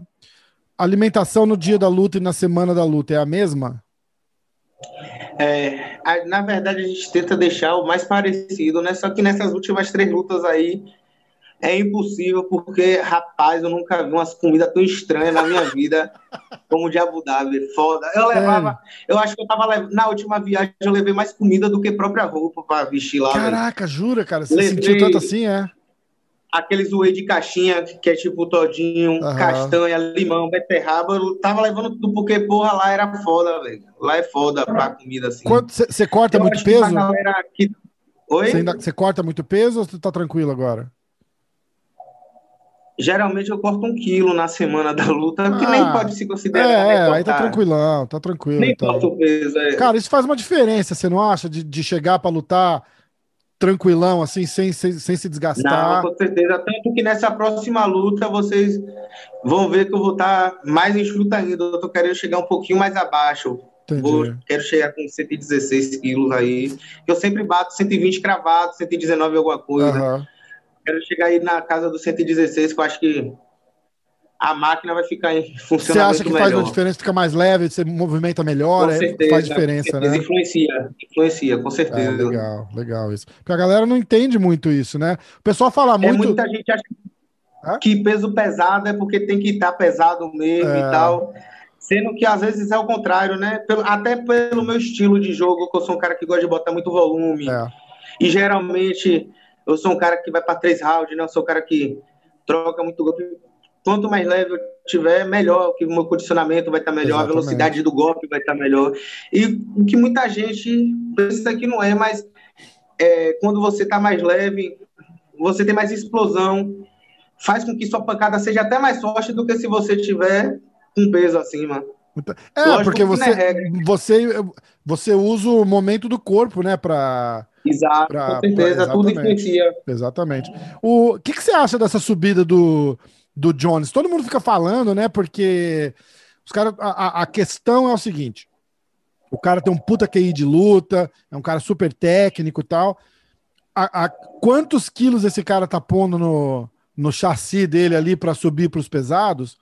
alimentação no dia da luta e na semana da luta é a mesma? É, na verdade, a gente tenta deixar o mais parecido, né? Só que nessas últimas três lutas aí é impossível, porque, rapaz, eu nunca vi umas comidas tão estranhas na minha vida como de Abu Dhabi. Foda. Eu levava, é. eu acho que eu tava levando, na última viagem eu levei mais comida do que própria roupa para vestir lá. Caraca, véio. jura, cara? Você levei... sentiu tanto assim, é? Aqueles whey de caixinha, que é tipo todinho, uhum. castanha, limão, beterraba, eu tava levando tudo porque, porra, lá era foda, velho. Lá é foda pra comida, assim. Você corta eu muito peso? Aqui... Oi? Você ainda... muito peso ou você tá tranquilo agora? Geralmente eu corto um quilo na semana da luta, ah, que nem ah, pode se considerar. É, é aí tá tranquilão, tá tranquilo. Nem então. corto peso, é. Cara, isso faz uma diferença, você não acha? De, de chegar para lutar tranquilão, assim, sem, sem, sem se desgastar. Não, com certeza. Tanto que nessa próxima luta vocês vão ver que eu vou estar mais enxuta ainda. Eu tô querendo chegar um pouquinho mais abaixo. Vou, quero chegar com 116 quilos aí. Eu sempre bato 120 cravado, 119 alguma coisa. Uhum. Quero chegar aí na casa dos 116, que eu acho que a máquina vai ficar em funcionamento Você acha que melhor. faz uma diferença, fica mais leve, você movimenta melhor, é, certeza, faz diferença, né? Influencia, influencia, com certeza. É, legal, legal isso. Porque a galera não entende muito isso, né? O pessoal fala é, muito... É, muita gente acha que peso pesado é porque tem que estar pesado mesmo é... e tal. Sendo que às vezes é o contrário, né? Pelo, até pelo meu estilo de jogo, que eu sou um cara que gosta de botar muito volume. É. E geralmente eu sou um cara que vai para três rounds, né? Eu sou um cara que troca muito golpe quanto mais leve eu tiver, melhor, que o meu condicionamento vai estar melhor, Exatamente. a velocidade do golpe vai estar melhor. E o que muita gente pensa que não é, mas é, quando você está mais leve, você tem mais explosão, faz com que sua pancada seja até mais forte do que se você tiver um peso acima. É, Lógico porque você, é você, você usa o momento do corpo, né, para Exato, pra, com certeza, pra, tudo influencia. Exatamente. O que, que você acha dessa subida do, do Jones. Todo mundo fica falando, né? Porque os caras. A, a, questão é o seguinte: o cara tem um puta QI de luta, é um cara super técnico e tal. A, a quantos quilos esse cara tá pondo no, no chassi dele ali para subir para os pesados?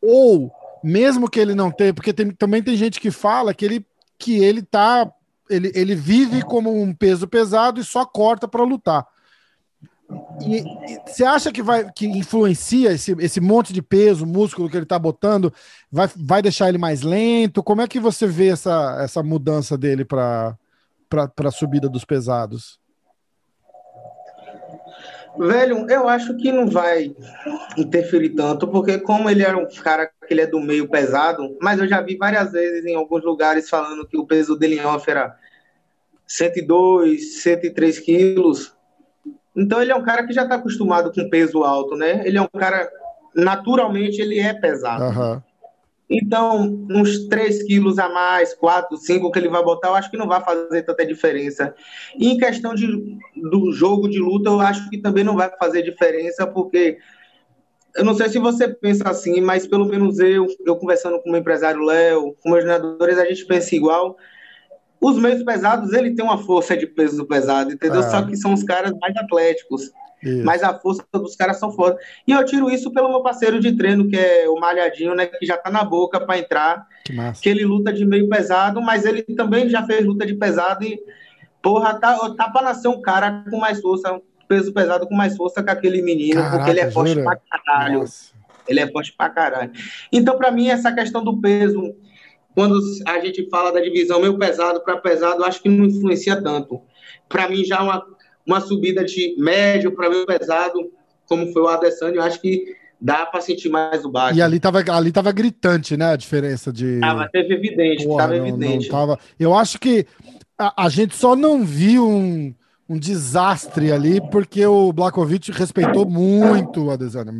Ou mesmo que ele não tenha, porque tem, também tem gente que fala que ele que ele tá ele, ele vive como um peso pesado e só corta para lutar. E, você acha que vai que influencia esse, esse monte de peso, músculo que ele está botando, vai, vai deixar ele mais lento? Como é que você vê essa, essa mudança dele para a subida dos pesados? Velho, eu acho que não vai interferir tanto, porque como ele era um cara que ele é do meio pesado, mas eu já vi várias vezes em alguns lugares falando que o peso dele em off era 102, 103 quilos, então ele é um cara que já está acostumado com peso alto, né? Ele é um cara, naturalmente, ele é pesado. Uhum. Então, uns 3 quilos a mais, 4, 5 que ele vai botar, eu acho que não vai fazer tanta diferença. E em questão de, do jogo de luta, eu acho que também não vai fazer diferença, porque eu não sei se você pensa assim, mas pelo menos eu, eu conversando com o meu empresário Léo, com meus nadadores, a gente pensa igual. Os meios pesados, ele tem uma força de peso pesado, entendeu? Ah. Só que são os caras mais atléticos. Isso. Mas a força dos caras são foda. E eu tiro isso pelo meu parceiro de treino, que é o Malhadinho, né? Que já tá na boca para entrar. Que, massa. que ele luta de meio pesado, mas ele também já fez luta de pesado e, porra, tá, tá pra nascer um cara com mais força, peso pesado com mais força que aquele menino, Caraca, porque ele é forte jura? pra caralho. Nossa. Ele é forte pra caralho. Então, para mim, essa questão do peso quando a gente fala da divisão meio pesado para pesado, acho que não influencia tanto. Para mim, já uma, uma subida de médio para meio pesado, como foi o Adesanya, eu acho que dá para sentir mais o baixo. E ali tava, ali tava gritante, né, a diferença de... Tava, teve evidente, Porra, tava não, evidente. Não tava... Eu acho que a, a gente só não viu um um desastre ali, porque o Blakovic respeitou muito a Adesanya.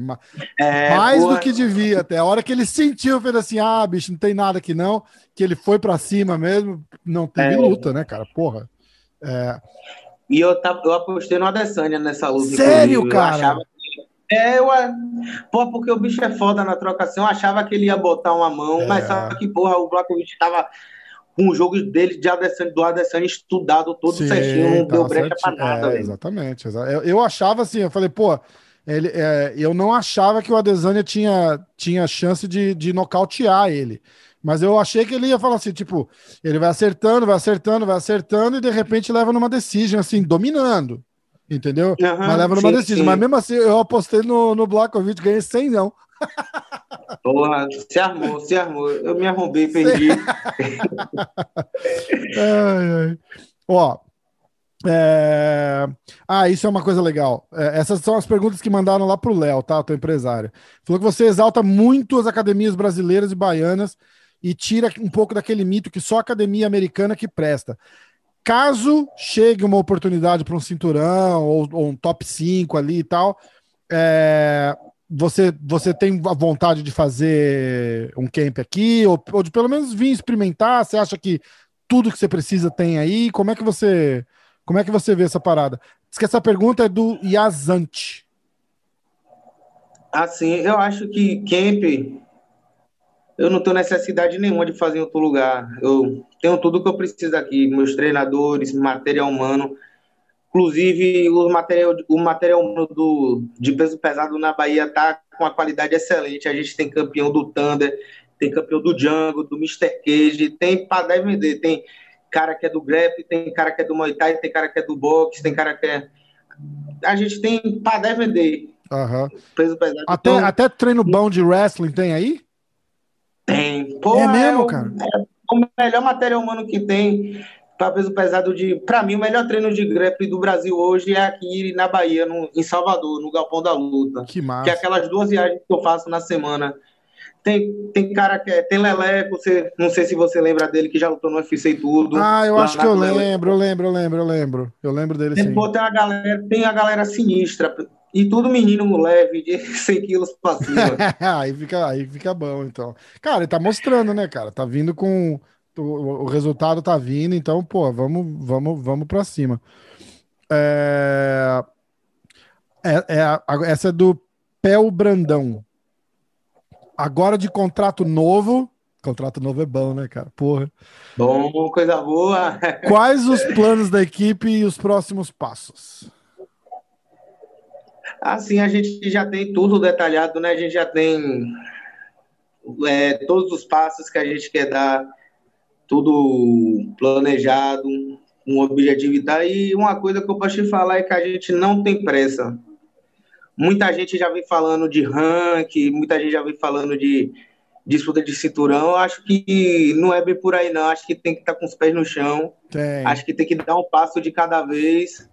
É, mais boa. do que devia até. A hora que ele sentiu, fez assim: ah, bicho, não tem nada aqui não. Que ele foi para cima mesmo, não teve é. luta, né, cara? Porra. É... E eu, eu apostei no Adesanya nessa luta. Sério, cara? Achava... É, eu, pô, porque o bicho é foda na trocação. Eu achava que ele ia botar uma mão, é. mas sabe que, porra, o Blakovic tava com os jogos dele de Adesanya, do Adesanya estudado todo Sim, certinho, não deu brecha pra nada. É, exatamente. Eu, eu, achava assim, eu falei, pô, ele, é, eu não achava que o Adesanya tinha, tinha chance de, de nocautear ele. Mas eu achei que ele ia falar assim, tipo, ele vai acertando, vai acertando, vai acertando, e de repente leva numa decisão, assim, dominando. Entendeu? Uhum, Mas leva numa decisão. Mas mesmo assim, eu apostei no, no Blakovic, ganhei 100 não. Porra, se armou, se armou. Eu me arrombei, perdi. ai, ai. Ó, é... Ah, isso é uma coisa legal. É, essas são as perguntas que mandaram lá pro Léo, tá? O teu empresário. Falou que você exalta muito as academias brasileiras e baianas e tira um pouco daquele mito que só academia americana que presta. Caso chegue uma oportunidade para um cinturão ou, ou, um top 5 ali e tal, é, você, você tem a vontade de fazer um camp aqui, ou, ou, de pelo menos vir experimentar? Você acha que tudo que você precisa tem aí? Como é que você como é que você vê essa parada? Diz que essa pergunta é do Yazante. Assim, eu acho que camp eu não tenho necessidade nenhuma de fazer em outro lugar. Eu tenho tudo que eu preciso aqui, meus treinadores, material humano. Inclusive, o material, o material humano do, de peso pesado na Bahia está com uma qualidade excelente. A gente tem campeão do Thunder, tem campeão do Django, do Mr. Cage, tem para vender. Tem cara que é do Grap, tem cara que é do Muay Thai, tem cara que é do boxe, tem cara que é. A gente tem para vender. Uhum. Peso pesado. Até, então, até treino bom de wrestling tem aí? Tem. Pô, é mesmo, é o, cara? É o melhor material humano que tem para peso pesado de. Para mim, o melhor treino de grappling do Brasil hoje é aqui na Bahia, no, em Salvador, no Galpão da Luta. Que massa. Que é aquelas duas viagens que eu faço na semana. Tem, tem cara que é. Tem Leleco, você, não sei se você lembra dele, que já lutou no UFC e tudo. Ah, eu acho que eu lembro, eu lembro, eu lembro, eu lembro. Eu lembro dele tem, sim. Pô, tem, a galera, tem a galera sinistra. E tudo menino leve, de 100 quilos pra cima. aí, fica, aí fica bom, então. Cara, ele tá mostrando, né, cara? Tá vindo com. O, o resultado tá vindo, então, pô, vamos, vamos, vamos pra cima. É, é, é, essa é do Pel Brandão. Agora de contrato novo. Contrato novo é bom, né, cara? Porra. Bom, coisa boa. Quais os planos da equipe e os próximos passos? Assim, a gente já tem tudo detalhado, né? A gente já tem é, todos os passos que a gente quer dar, tudo planejado, um objetivo e tal. E uma coisa que eu posso te falar é que a gente não tem pressa. Muita gente já vem falando de ranking, muita gente já vem falando de disputa de cinturão. Eu acho que não é bem por aí, não. Acho que tem que estar com os pés no chão. Tem. Acho que tem que dar um passo de cada vez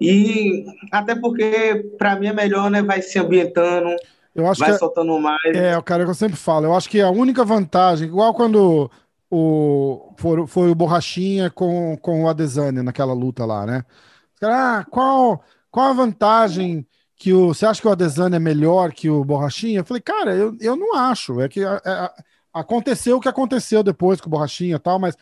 e até porque, para mim, é melhor, né? Vai se ambientando, eu acho vai que, é- soltando mais. É, o cara que eu sempre falo. Eu acho que a única vantagem, igual quando o, foi, foi o Borrachinha com, com o Adesanya naquela luta lá, né? Ah, qual, qual a vantagem que o. Você acha que o Adesanya é melhor que o Borrachinha? Eu falei, cara, eu, eu não acho. É que é, aconteceu o que aconteceu depois com o Borrachinha e tal, mas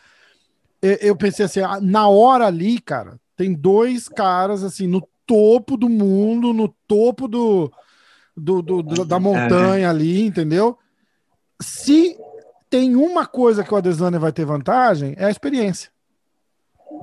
eu, eu pensei assim, na hora ali, cara, tem dois caras assim no topo do mundo, no topo do, do, do, do da montanha ali, entendeu? Se tem uma coisa que o Adesanya vai ter vantagem, é a experiência.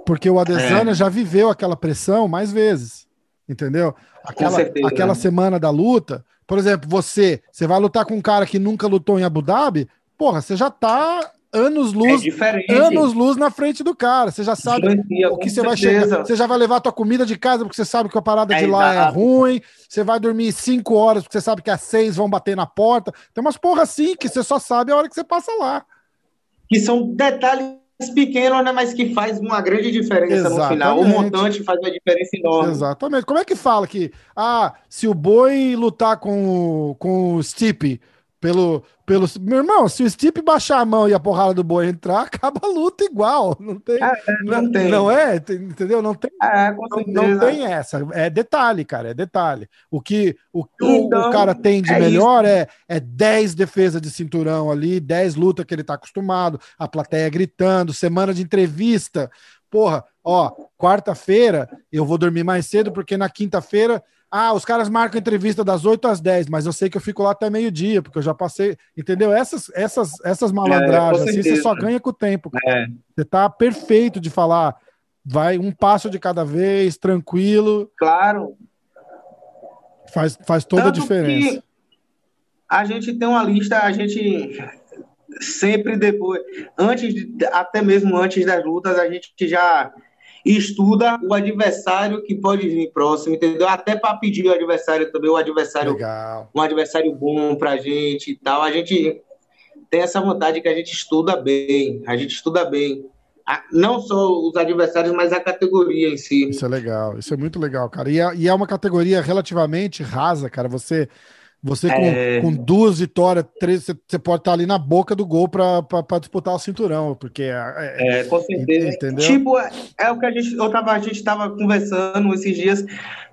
Porque o Adesanya é. já viveu aquela pressão mais vezes, entendeu? Aquela, aquela semana da luta, por exemplo, você, você vai lutar com um cara que nunca lutou em Abu Dhabi, porra, você já tá anos luz, é anos luz na frente do cara. Você já sabe o que você certeza. vai chegar. Você já vai levar a tua comida de casa porque você sabe que a parada de é lá é exato. é ruim. Você vai dormir cinco horas porque você sabe que às seis vão bater na porta. Tem umas porra assim que você só sabe a hora que você passa lá. Que são detalhes pequenos, né, mas que faz uma grande diferença Exatamente. no final. O montante faz uma diferença enorme. Exatamente. Como é que fala que, ah, se o boi lutar com, com o Stipe pelo, pelo. Meu irmão, se o Stipe baixar a mão e a porrada do boi entrar, acaba a luta igual. Não tem. É, não, não, tem. Não é? Entendeu? Não tem. É, não, não, tem essa. É detalhe, cara. É detalhe. O que o, então, o cara tem de é melhor é, é 10 defesas de cinturão ali, 10 lutas que ele tá acostumado, a plateia gritando, semana de entrevista. Porra, ó, quarta-feira eu vou dormir mais cedo, porque na quinta-feira Ah, os caras marcam entrevista das 8 às 10, mas eu sei que eu fico lá até meio-dia, porque eu já passei. Entendeu? Essas, essas, essas malandragens, é, assim, você só ganha com o tempo. É. Você tá perfeito de falar. Vai um passo de cada vez, tranquilo. Claro. Faz, faz toda Tanto a diferença. a gente tem uma lista, a gente sempre depois, antes de, até mesmo antes das lutas, a gente já estuda o adversário que pode vir próximo, entendeu? Até para pedir o adversário também, o adversário, Legal. um adversário bom pra gente e tal. A gente tem essa vontade que a gente estuda bem, a gente estuda bem. Não só os adversários, mas a categoria em si. Isso é legal, isso é muito legal, cara. E é, e é uma categoria relativamente rasa, cara. Você você com, é... com duas vitórias, três, você pode estar ali na boca do gol para disputar o cinturão, porque é, é, é com certeza. Entendeu? Tipo, é, é, o que a gente, eu tava, a gente estava conversando esses dias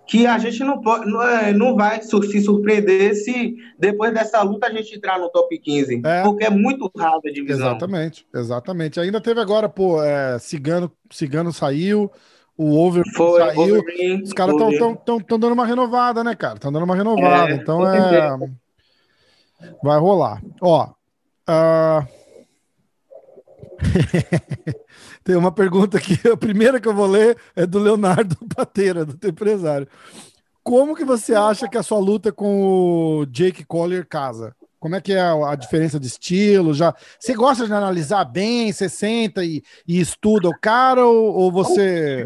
que a gente não pode, não, é, não vai se surpreender se depois dessa luta a gente entrar no top 15, é. porque é muito raro a divisão. Exatamente, exatamente. Ainda teve agora, pô, é, Cigano, Cigano saiu, o Over Foi, saiu. os caras estão dando uma renovada, né, cara? Estão dando uma renovada. É, então é. Vai rolar. Ó. Uh... Tem uma pergunta aqui. A primeira que eu vou ler é do Leonardo Pateira, do teu empresário. Como que você acha que a sua luta com o Jake Collier casa? Como é que é a, diferença de estilo? Já Você gosta de analisar bem? Você senta e, e estuda o cara ou, ou você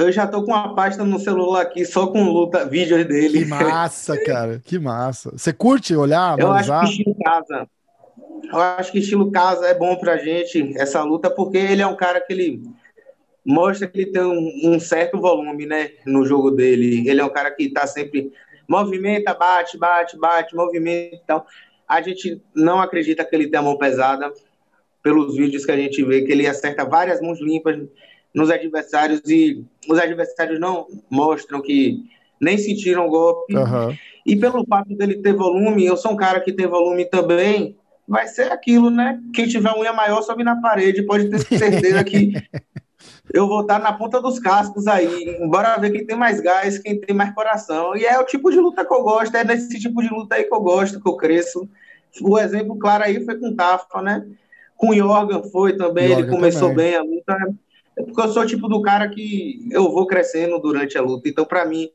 eu já tô com uma pasta no celular aqui só com luta, vídeos dele. Que massa, cara. Que massa. Você curte olhar, analisar? Eu acho que estilo casa. Eu acho que estilo casa é bom pra gente, essa luta, porque ele é um cara que ele mostra que ele tem um, um certo volume, né, no jogo dele. Ele é um cara que tá sempre movimenta, bate, bate, bate, movimenta. Então, a gente não acredita que ele tem a mão pesada pelos vídeos que a gente vê, que ele acerta várias mãos limpas nos adversários e os adversários não mostram que nem sentiram o golpe. Uhum. E pelo fato dele ter volume, eu sou um cara que tem volume também, vai ser aquilo, né? Quem tiver unha maior sobe na parede, pode ter certeza que eu vou estar na ponta dos cascos aí. Bora ver quem tem mais gás, quem tem mais coração. E é o tipo de luta que eu gosto, é desse tipo de luta aí que eu gosto, que eu cresço. O exemplo claro aí foi com o Tafa, né? Com o Jorgen foi também, ele começou também. bem a luta. É porque eu sou o tipo do cara que eu vou crescendo durante a luta. Então, para mim,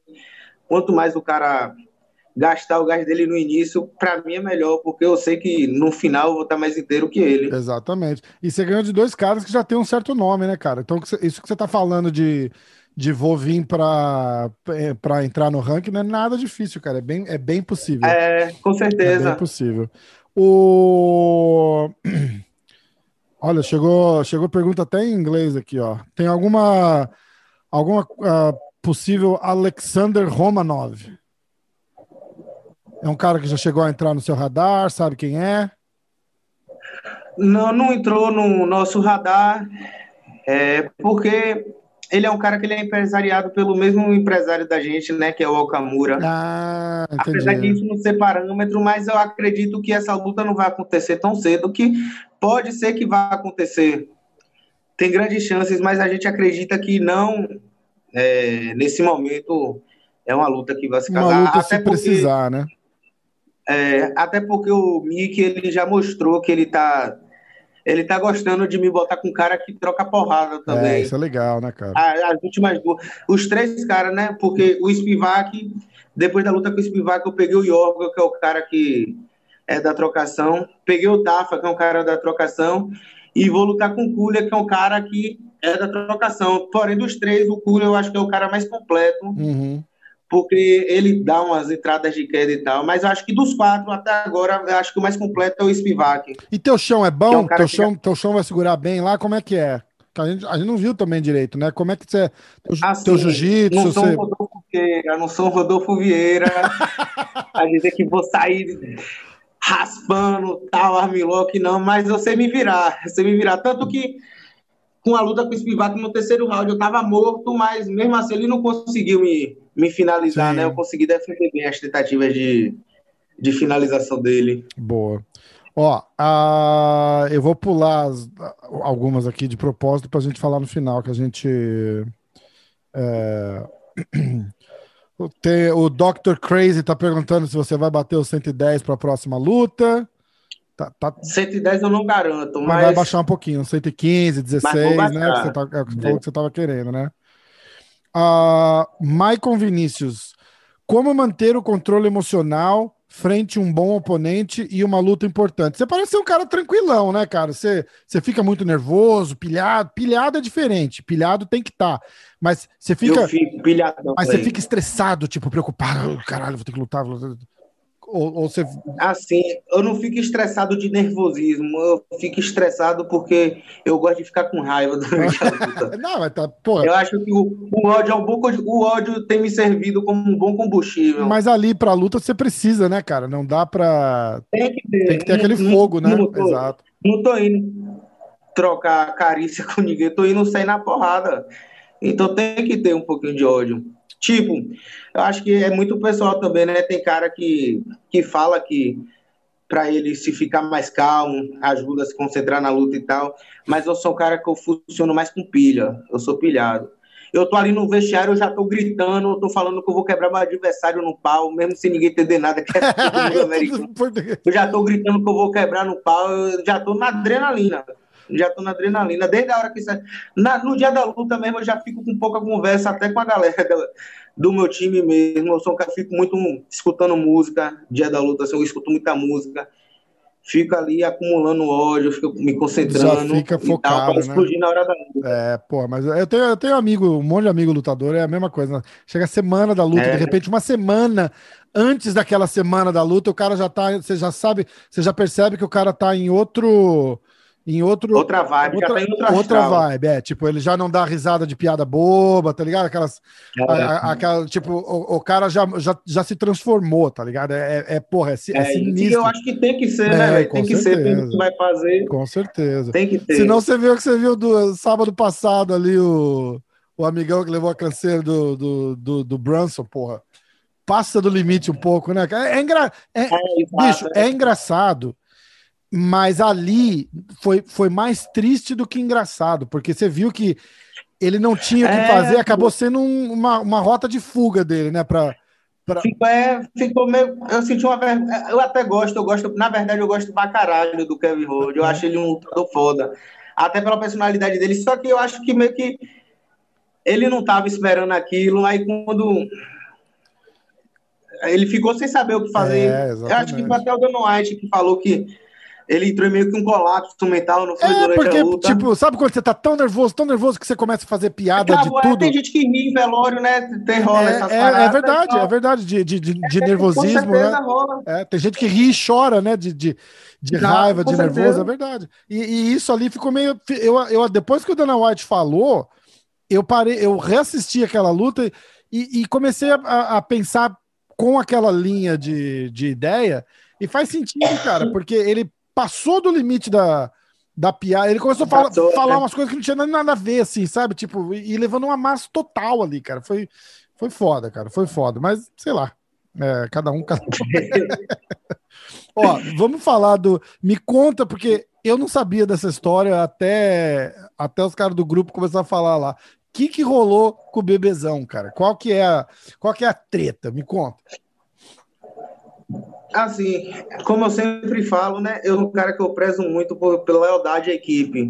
quanto mais o cara gastar o gás dele no início, para mim é melhor, porque eu sei que no final eu vou estar mais inteiro que ele. Exatamente. E você ganhou de dois caras que já tem um certo nome, né, cara? Então, isso que você tá falando de, de vou vir para é, entrar no ranking não é nada difícil, cara. É bem, é bem possível. É, com certeza. É bem possível. O. Olha, chegou, chegou pergunta até em inglês aqui, ó. Tem alguma alguma uh, possível Alexander Romanov? É um cara que já chegou a entrar no seu radar, sabe quem é? Não, não entrou no nosso radar, é, porque ele é um cara que ele é empresariado pelo mesmo empresário da gente, né, que é o Okamura. Ah, Apesar disso não ser parâmetro, mas eu acredito que essa luta não vai acontecer tão cedo, que pode ser que vá acontecer. Tem grandes chances, mas a gente acredita que não, é, nesse momento, é uma luta que vai se casar. Uma luta até se porque, precisar, né? É, até porque o Mick, ele já mostrou que ele tá ele tá gostando de me botar com um cara que troca porrada também. É, isso é legal, né, cara? As últimas duas. Os três caras, né? Porque o Spivak, depois da luta com o Spivak, eu peguei o Yorga, que é o cara que é da trocação. Peguei o Tafa, que é um cara da trocação. E vou lutar com o Kulha, que é um cara que é da trocação. Porém, dos três, o Kulha eu acho que é o cara mais completo. Uhum porque ele dá umas entradas de queda e tal. Mas eu acho que dos quatro, até agora, acho que o mais completo é o Spivak. E teu chão é bom? É um teu, chão, já... teu chão vai segurar bem lá? Como é que é? A gente, a gente não viu também direito, né? Como é que você. Teu, assim, teu jiu-jitsu. Não sou você... um Rodolfo Vieira, não sou um Rodolfo Vieira. a dizer que vou sair raspando tal, armlock, não, mas sei me virar, sei me virar. Tanto que com a luta com o Spivak no terceiro round eu tava morto, mas mesmo assim ele não conseguiu me, me finalizar, Sim. né? Eu consegui defender bem as tentativas de, de finalização dele. Boa. Ó, uh, eu vou pular as, algumas aqui de propósito para a gente falar no final, que a gente. É... Tem, o Dr. Crazy tá perguntando se você vai bater o 110 para a próxima luta. Tá, tá... 110 eu não garanto, mas... mas... vai baixar um pouquinho, 115, 16, né? Que você, tá, é falou que você tava querendo, né? Uh, Maicon Vinícius, como manter o controle emocional frente a um bom oponente e uma luta importante? Você parece ser um cara tranquilão, né, cara? Você, você fica muito nervoso, pilhado. Pilhado é diferente, pilhado tem que estar. Tá. Mas você fica. Eu fico pilhado. Mas você fica estressado, tipo, preocupado. Caralho, vou ter que lutar. Vou ter que lutar. Ou, ou, você... Assim, eu não fico estressado de nervosismo, eu fico estressado porque eu gosto de ficar com raiva durante a luta. não, mas tá, porra. Eu acho que o, o, ódio é um bom, o ódio tem me servido como um bom combustível. Mas ali pra luta você precisa, né, cara? Não dá pra. Tem que ter, tem que ter aquele não, fogo, né? Não tô, Exato. Não tô indo trocar carícia com ninguém, tô indo sair na porrada. Então tem que ter um pouquinho de ódio. Tipo, eu acho que é muito pessoal também, né? Tem cara que, que fala que para ele se ficar mais calmo, ajuda a se concentrar na luta e tal. Mas eu sou um cara que eu funciono mais com pilha. Eu sou pilhado. Eu tô ali no vestiário, eu já tô gritando, eu tô falando que eu vou quebrar meu adversário no pau, mesmo sem ninguém entender nada, que é americano. Eu já tô gritando que eu vou quebrar no pau, eu já tô na adrenalina já tô na adrenalina. Desde a hora que sai. Na, no dia da luta mesmo, eu já fico com pouca conversa, até com a galera do, meu time mesmo. Eu sou um cara que fico muito escutando música, dia da luta, assim, eu escuto muita música. Fico ali acumulando ódio, fico me concentrando. Já fica focado, tal, né? explodir na hora da luta. É, pô, mas eu tenho, eu tenho amigo, um monte de amigo lutador, é a mesma coisa. Né? Chega a semana da luta, é. de repente, uma semana antes daquela semana da luta, o cara já tá, você já sabe, você já percebe que o cara tá em outro em outro. Outra vibe, outra, já tá outra, outra vibe, é. Tipo, ele já não dá risada de piada boba, tá ligado? Aquelas. É. A, aquela, tipo, o, o, cara já, já, já se transformou, tá ligado? É, é, é porra, é, é, é sinistro. Eu acho que tem que ser, né, é, Tem que certeza. ser, tem que vai fazer. Com certeza. Tem que ter. Senão você viu o que você viu do sábado passado ali, o, o amigão que levou a canseira do, do, do, do Brunson, porra. Passa do limite um pouco, né? É, é, engra... é, é bicho, é engraçado mas ali foi, foi mais triste do que engraçado, porque você viu que ele não tinha o que é, fazer, acabou sendo um, uma, uma rota de fuga dele, né? Pra, pra... Ficou, é, ficou meio. Eu senti uma. Eu até gosto, eu gosto. Na verdade, eu gosto pra caralho do Kevin Rhodes. Eu acho ele um lutador foda. Até pela personalidade dele. Só que eu acho que meio que ele não tava esperando aquilo. Aí quando. Ele ficou sem saber o que fazer. É, eu acho que foi até o Dana White que falou que ele entrou meio que um colapso mental, não foi é, durante porque, a luta. Tipo, sabe quando você tá tão nervoso, tão nervoso que você começa a fazer piada Acabou, de é, tudo? É, tem gente que ri em velório, né? Tem rola é, essas é, paradas, é verdade, é verdade, de, de, de, de é, nervosismo, né? É, tem gente que ri e chora, né? De, de, de não, raiva, de certeza. nervoso, é verdade. E, e, isso ali ficou meio. Eu, eu, depois que o Dana White falou, eu parei, eu reassisti aquela luta e, e comecei a, a pensar com aquela linha de, de ideia. E faz sentido, cara, porque ele passou do limite da, da piada. Ele começou a fala, passou, falar né? umas coisas que não tinha nada a ver, assim, sabe? Tipo, e, levando uma massa total ali, cara. Foi, foi foda, cara. Foi foda. Mas, sei lá. É, cada um, cada um. Ó, vamos falar do. Me conta, porque eu não sabia dessa história até, até os caras do grupo começaram a falar lá. O que, que rolou com o bebezão, cara? Qual que é a, qual que é a treta? Me conta. Assim, como eu sempre falo, né? Eu sou um cara que eu prezo muito por, pela lealdade à equipe.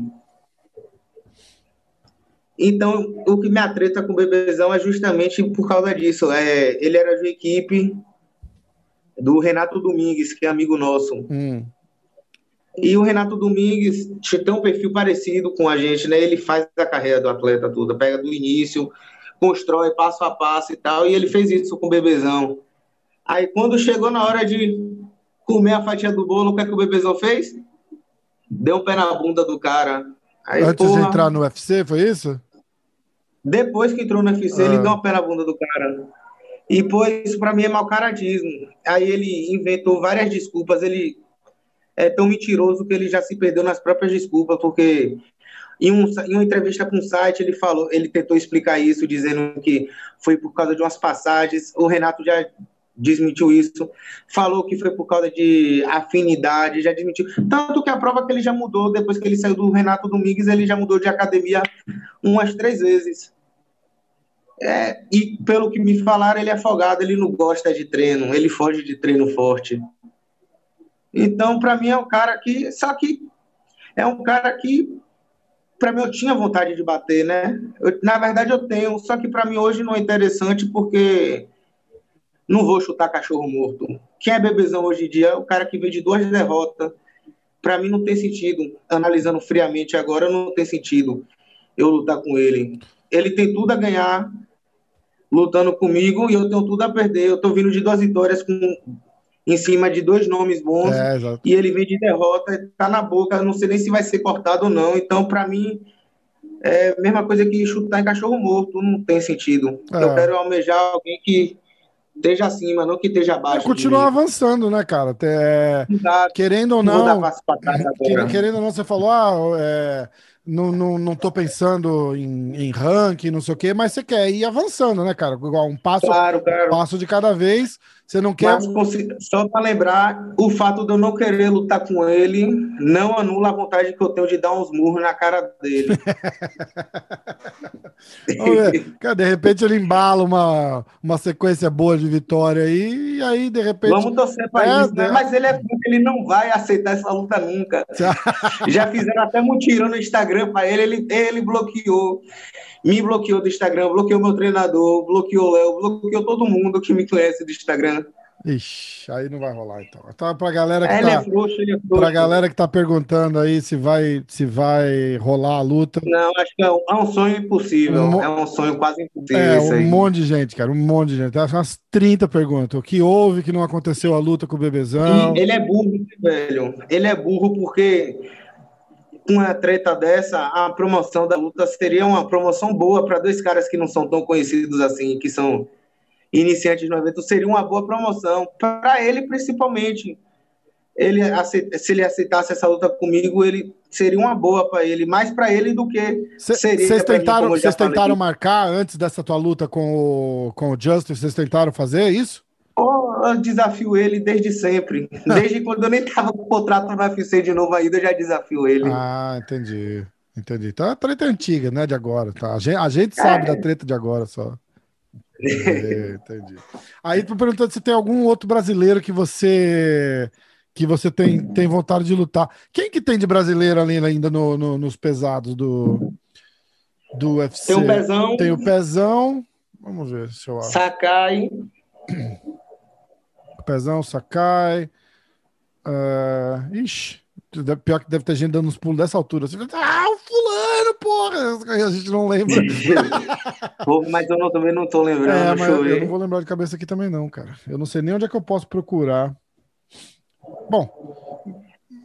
Então, o que me atreta com o Bebezão é justamente por causa disso. É, ele era de equipe do Renato Domingues, que é amigo nosso. Hum. E o Renato Domingues tem um perfil parecido com a gente, né? Ele faz a carreira do atleta toda, pega do início, constrói passo a passo e tal. E ele fez isso com o Bebezão. Aí quando chegou na hora de comer a fatia do bolo, o que, é que o bebezão fez? Deu um pé na bunda do cara. Aí, Antes porra, de entrar no UFC, foi isso? Depois que entrou no UFC, ah. ele deu um pé na bunda do cara. E pô, isso pra mim é mau caradismo. Aí ele inventou várias desculpas. Ele é tão mentiroso que ele já se perdeu nas próprias desculpas, porque em, um, em uma entrevista para um site ele falou, ele tentou explicar isso, dizendo que foi por causa de umas passagens. O Renato já desmentiu isso, falou que foi por causa de afinidade, já desmentiu. Tanto que a prova que ele já mudou, depois que ele saiu do Renato Domingues, ele já mudou de academia umas três vezes. É, e pelo que me falaram, ele é afogado, ele não gosta de treino, ele foge de treino forte. Então, para mim, é um cara que. Só que é um cara que, para mim, eu tinha vontade de bater, né? Eu, na verdade, eu tenho, só que para mim hoje não é interessante porque não vou chutar cachorro morto. Quem é bebezão hoje em dia é o cara que vem de duas derrotas. Para mim, não tem sentido. Analisando friamente agora, não tem sentido eu lutar com ele. Ele tem tudo a ganhar lutando comigo e eu tenho tudo a perder. Eu tô vindo de duas vitórias com em cima de dois nomes bons é, e ele vem de derrota, tá na boca, não sei nem se vai ser cortado ou não. Então, para mim, é a mesma coisa que chutar em cachorro morto, não tem sentido. É. Eu quero almejar alguém que esteja acima, não que esteja abaixo. É, continuar avançando, né, cara? Até, querendo ou não. Querendo ou não, você falou, ah, é, não, não, não tô pensando em, em ranking, não sei o quê, mas você quer ir avançando, né, cara? Igual um passo, claro, claro. Um passo de cada vez. Você não quer. Mas, só para lembrar, o fato de eu não querer lutar com ele não anula a vontade que eu tenho de dar uns murros na cara dele. cara, de repente ele embala uma, uma sequência boa de vitória aí, e aí, de repente. Vamos torcer para é, isso, né? Mas ele é ele não vai aceitar essa luta nunca. Já fizeram até mutirão no Instagram para ele, ele, ele bloqueou me bloqueou do Instagram, bloqueou meu treinador, bloqueou o Léo, bloqueou todo mundo que me conhece do Instagram. Ixi, aí não vai rolar então. Então pra galera que é, tá, é frouxo, é pra galera que tá perguntando aí se vai se vai rolar a luta. Não, acho que é um, é um sonho impossível, um, é um sonho quase impossível É, um monte de gente, cara, um monte de gente. Acho umas 30 perguntas. O que houve que não aconteceu a luta com o bebezão? E ele é burro, velho. Ele é burro porque uma treta dessa, a promoção da luta seria uma promoção boa para dois caras que não são tão conhecidos assim, que são iniciantes no evento, seria uma boa promoção para ele principalmente. Ele se ele aceitasse essa luta comigo, ele seria uma boa para ele, mais para ele do que seria. Vocês tentaram, mim, vocês tentaram marcar antes dessa tua luta com o, com o Justice? Vocês tentaram fazer isso? eu desafio ele desde sempre. Desde quando eu nem tava com o contrato no UFC de novo ainda, eu já desafio ele. Ah, entendi. Entendi. Então a treta é antiga, né? De agora. Tá? A gente, a gente sabe é. da treta de agora só. É, entendi. Aí tu perguntando se tem algum outro brasileiro que você que você tem, tem vontade de lutar. Quem que tem de brasileiro ali ainda no, no nos pesados do, do UFC? Tem o Pezão. Tem o Pezão. Vamos ver se eu acho. Sakai. Pezão, Sakai. Uh, ixi, pior que deve ter gente dando uns pulos dessa altura. Você ah, o fulano, porra! A gente não lembra. mas eu não, também não tô lembrando. É, eu, eu não vou lembrar de cabeça aqui também, não, cara. Eu não sei nem onde é que eu posso procurar. Bom,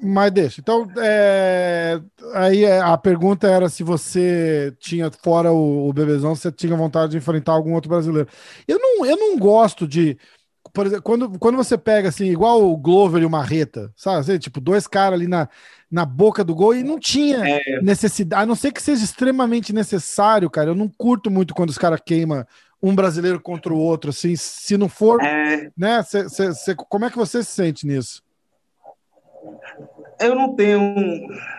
mas deixa. Então, é, aí é, a pergunta era se você tinha, fora o, o Bebezão, você tinha vontade de enfrentar algum outro brasileiro. Eu não, eu não gosto de por exemplo, quando, quando você pega assim, igual o Glover e o Marreta, sabe? Assim, tipo, dois caras ali na, na boca do gol e não tinha é. necessidade, a não ser que seja extremamente necessário, cara. Eu não curto muito quando os caras queimam um brasileiro contra o outro, assim, se não for, é. né? Cê, cê, cê, como é que você se sente nisso? Eu não tenho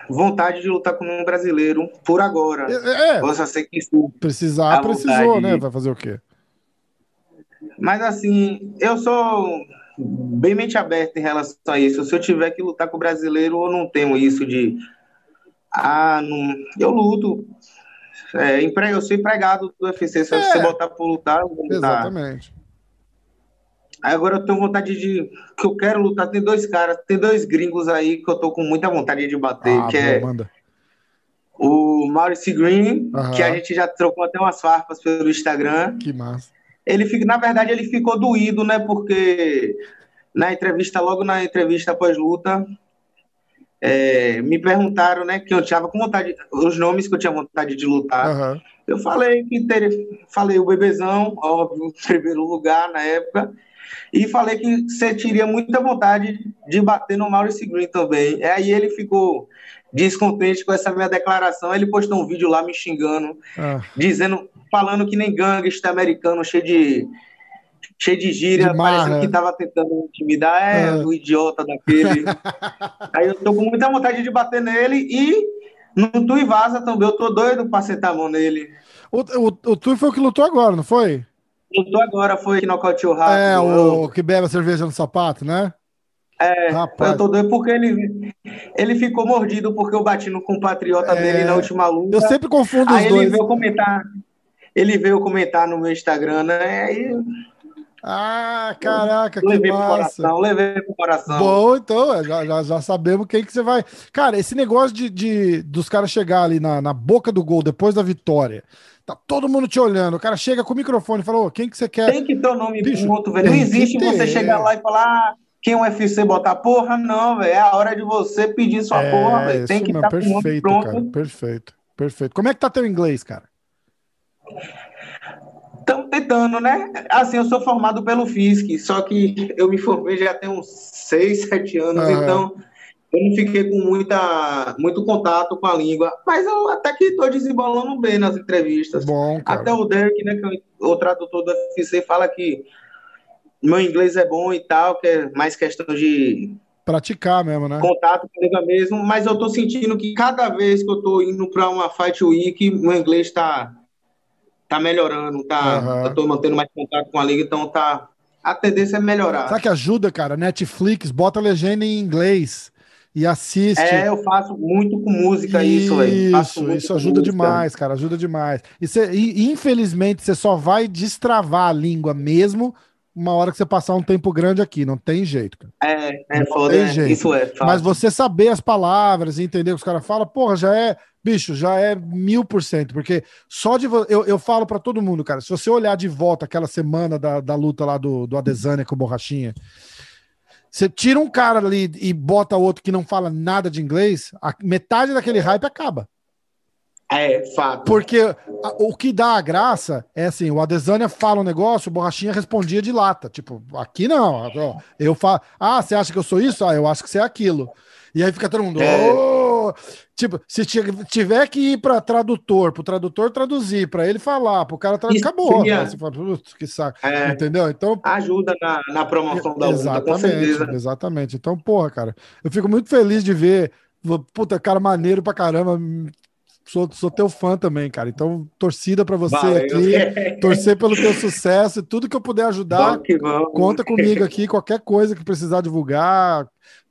vontade de lutar com um brasileiro por agora. É, é. Você sei que precisar, precisou, né? Vai fazer o quê? Mas assim, eu sou bem mente aberta em relação a isso. Se eu tiver que lutar com o brasileiro, eu não tenho isso de ah, não... eu luto. É, eu sou empregado do UFC. Se é. você botar para lutar, eu vou lutar. Exatamente. Agora eu tenho vontade de. que eu quero lutar. Tem dois caras, tem dois gringos aí que eu tô com muita vontade de bater, ah, que é manda. o Maurice Green, uhum. que a gente já trocou até umas farpas pelo Instagram. Que massa ele fica, na verdade, ele ficou doído, né? Porque na entrevista, logo na entrevista pós-luta, é, me perguntaram, né, que eu tinha com vontade, os nomes que eu tinha vontade de lutar. Uhum. Eu falei que teria, falei o bebezão, óbvio, em primeiro lugar na época, e falei que você teria muita vontade de bater no Maurice Green também. Aí ele ficou descontente com essa minha declaração. Ele postou um vídeo lá me xingando, ah. dizendo, falando que nem gangsta americano, cheio de cheio de gíria, de parecendo que tava tentando intimidar, é, ah. o idiota daquele. Aí eu tô com muita vontade de bater nele e no Tu e Vaza também, eu tô doido pra sentar a mão nele. O, o, o Tui foi o que lutou agora, não foi? Lutou agora, foi que nocauteou rápido. É, o que bebe a cerveja no sapato, né? É, Rapaz. eu tô doido porque ele, ele ficou mordido porque eu bati no compatriota é, dele na última luta. Eu sempre confundo aí os dois. Ele veio comentar, ele veio comentar no meu Instagram, né? Aí ah, caraca, que levei massa. Pro coração, levei pro coração. Bom, então, é, já, já, já sabemos quem que você vai. Cara, esse negócio de, de dos caras chegar ali na, na boca do gol depois da vitória. Tá todo mundo te olhando. O cara chega com o microfone e fala: quem que você quer? Tem que ter o nome Bicho, outro, velho. Não existe você chegar lá e falar. Ah, quem o UFC botar porra, não, velho. É a hora de você pedir sua é, porra, velho. Tem que estar tá perfeito, cara. Perfeito, perfeito. Como é que tá teu inglês, cara? Estamos tentando, né? Assim, eu sou formado pelo FISC, só que eu me formei já tem uns 6, 7 anos, então eu não fiquei com muita, muito contato com a língua, mas eu até que estou desembolando bem nas entrevistas. Bom, até o Derek, né, que é o tradutor do UFC, fala que meu inglês é bom e tal, que é mais questão de praticar mesmo, né? Contato com a língua mesmo, mas eu tô sentindo que cada vez que eu tô indo para uma Fight Week, meu inglês está tá melhorando, tá, uhum. eu tô mantendo mais contato com a liga, então tá, a tendência é melhorar. Sabe que ajuda, cara? Netflix, bota a legenda em inglês e assiste. É, eu faço muito com música isso, isso Isso, isso ajuda demais, cara, ajuda demais. E, cê, e infelizmente você só vai destravar a língua mesmo uma hora que você passar um tempo grande aqui, não tem jeito. Cara. É, é foda, é, isso é. Mas você saber as palavras, entender o que os caras falam, porra, já é bicho, já é mil por cento, porque só de eu, eu falo para todo mundo, cara, se você olhar de volta aquela semana da, da luta lá do, do Adesanya com o Borrachinha, você tira um cara ali e bota outro que não fala nada de inglês, a metade daquele hype acaba. É, fato. Porque o que dá a graça é assim, o Adesanya fala um negócio, o Borrachinha respondia de lata. Tipo, aqui não. Eu falo, ah, você acha que eu sou isso? Ah, eu acho que você é aquilo. E aí fica todo mundo, é. oh! tipo, se tiver que ir para tradutor, para o tradutor traduzir, para ele falar, para o cara traduzir, acabou. Né? Você fala, que saco. É. Entendeu? Então ajuda na, na promoção da exatamente, luta, Exatamente. Então, porra, cara, eu fico muito feliz de ver, puta, cara maneiro pra caramba. Sou, sou teu fã também, cara. Então, torcida para você Valeu. aqui, torcer pelo teu sucesso e tudo que eu puder ajudar, conta comigo aqui. Qualquer coisa que precisar divulgar,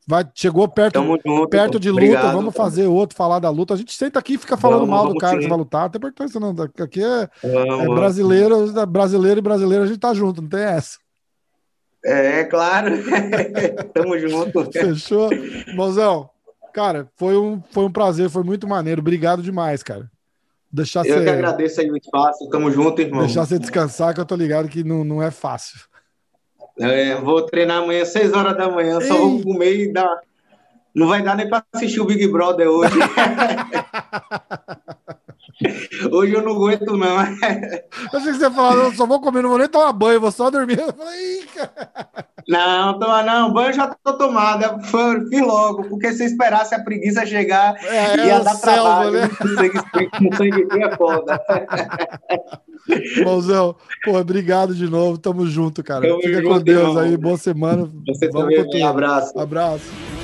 Vai, chegou perto, junto, perto de luta, Obrigado, vamos cara. fazer outro, falar da luta. A gente senta aqui e fica falando vamos, mal do cara sim. que vai lutar. Tem importância, não. Aqui é, vamos, é brasileiro, brasileiro e brasileiro, a gente tá junto, não tem essa. É, claro. Tamo junto. Fechou? Mozão, cara, foi um, foi um prazer, foi muito maneiro. Obrigado demais, cara. Deixar eu você... que agradeço aí o espaço. Tamo junto, irmão. Deixar você descansar, que eu tô ligado que não, não é fácil. É, vou treinar amanhã, 6 horas da manhã, Ei. só vou comer e dar. Não vai dar nem para assistir o Big Brother hoje. hoje eu não aguento, não. Eu achei que você falou, eu só vou comer, não vou nem tomar banho, vou só dormir. Eu falei, Não, toma, não, banho já tô tomado. Fiz logo, porque se esperasse a preguiça chegar, é, ia dar selva, trabalho. Né? Com sangue é foda. Mãozão, pô, obrigado de novo. Tamo junto, cara. Tamo Fica junto, com Deus irmão. aí. Boa semana. Você Vamos também. Um abraço. Abraço.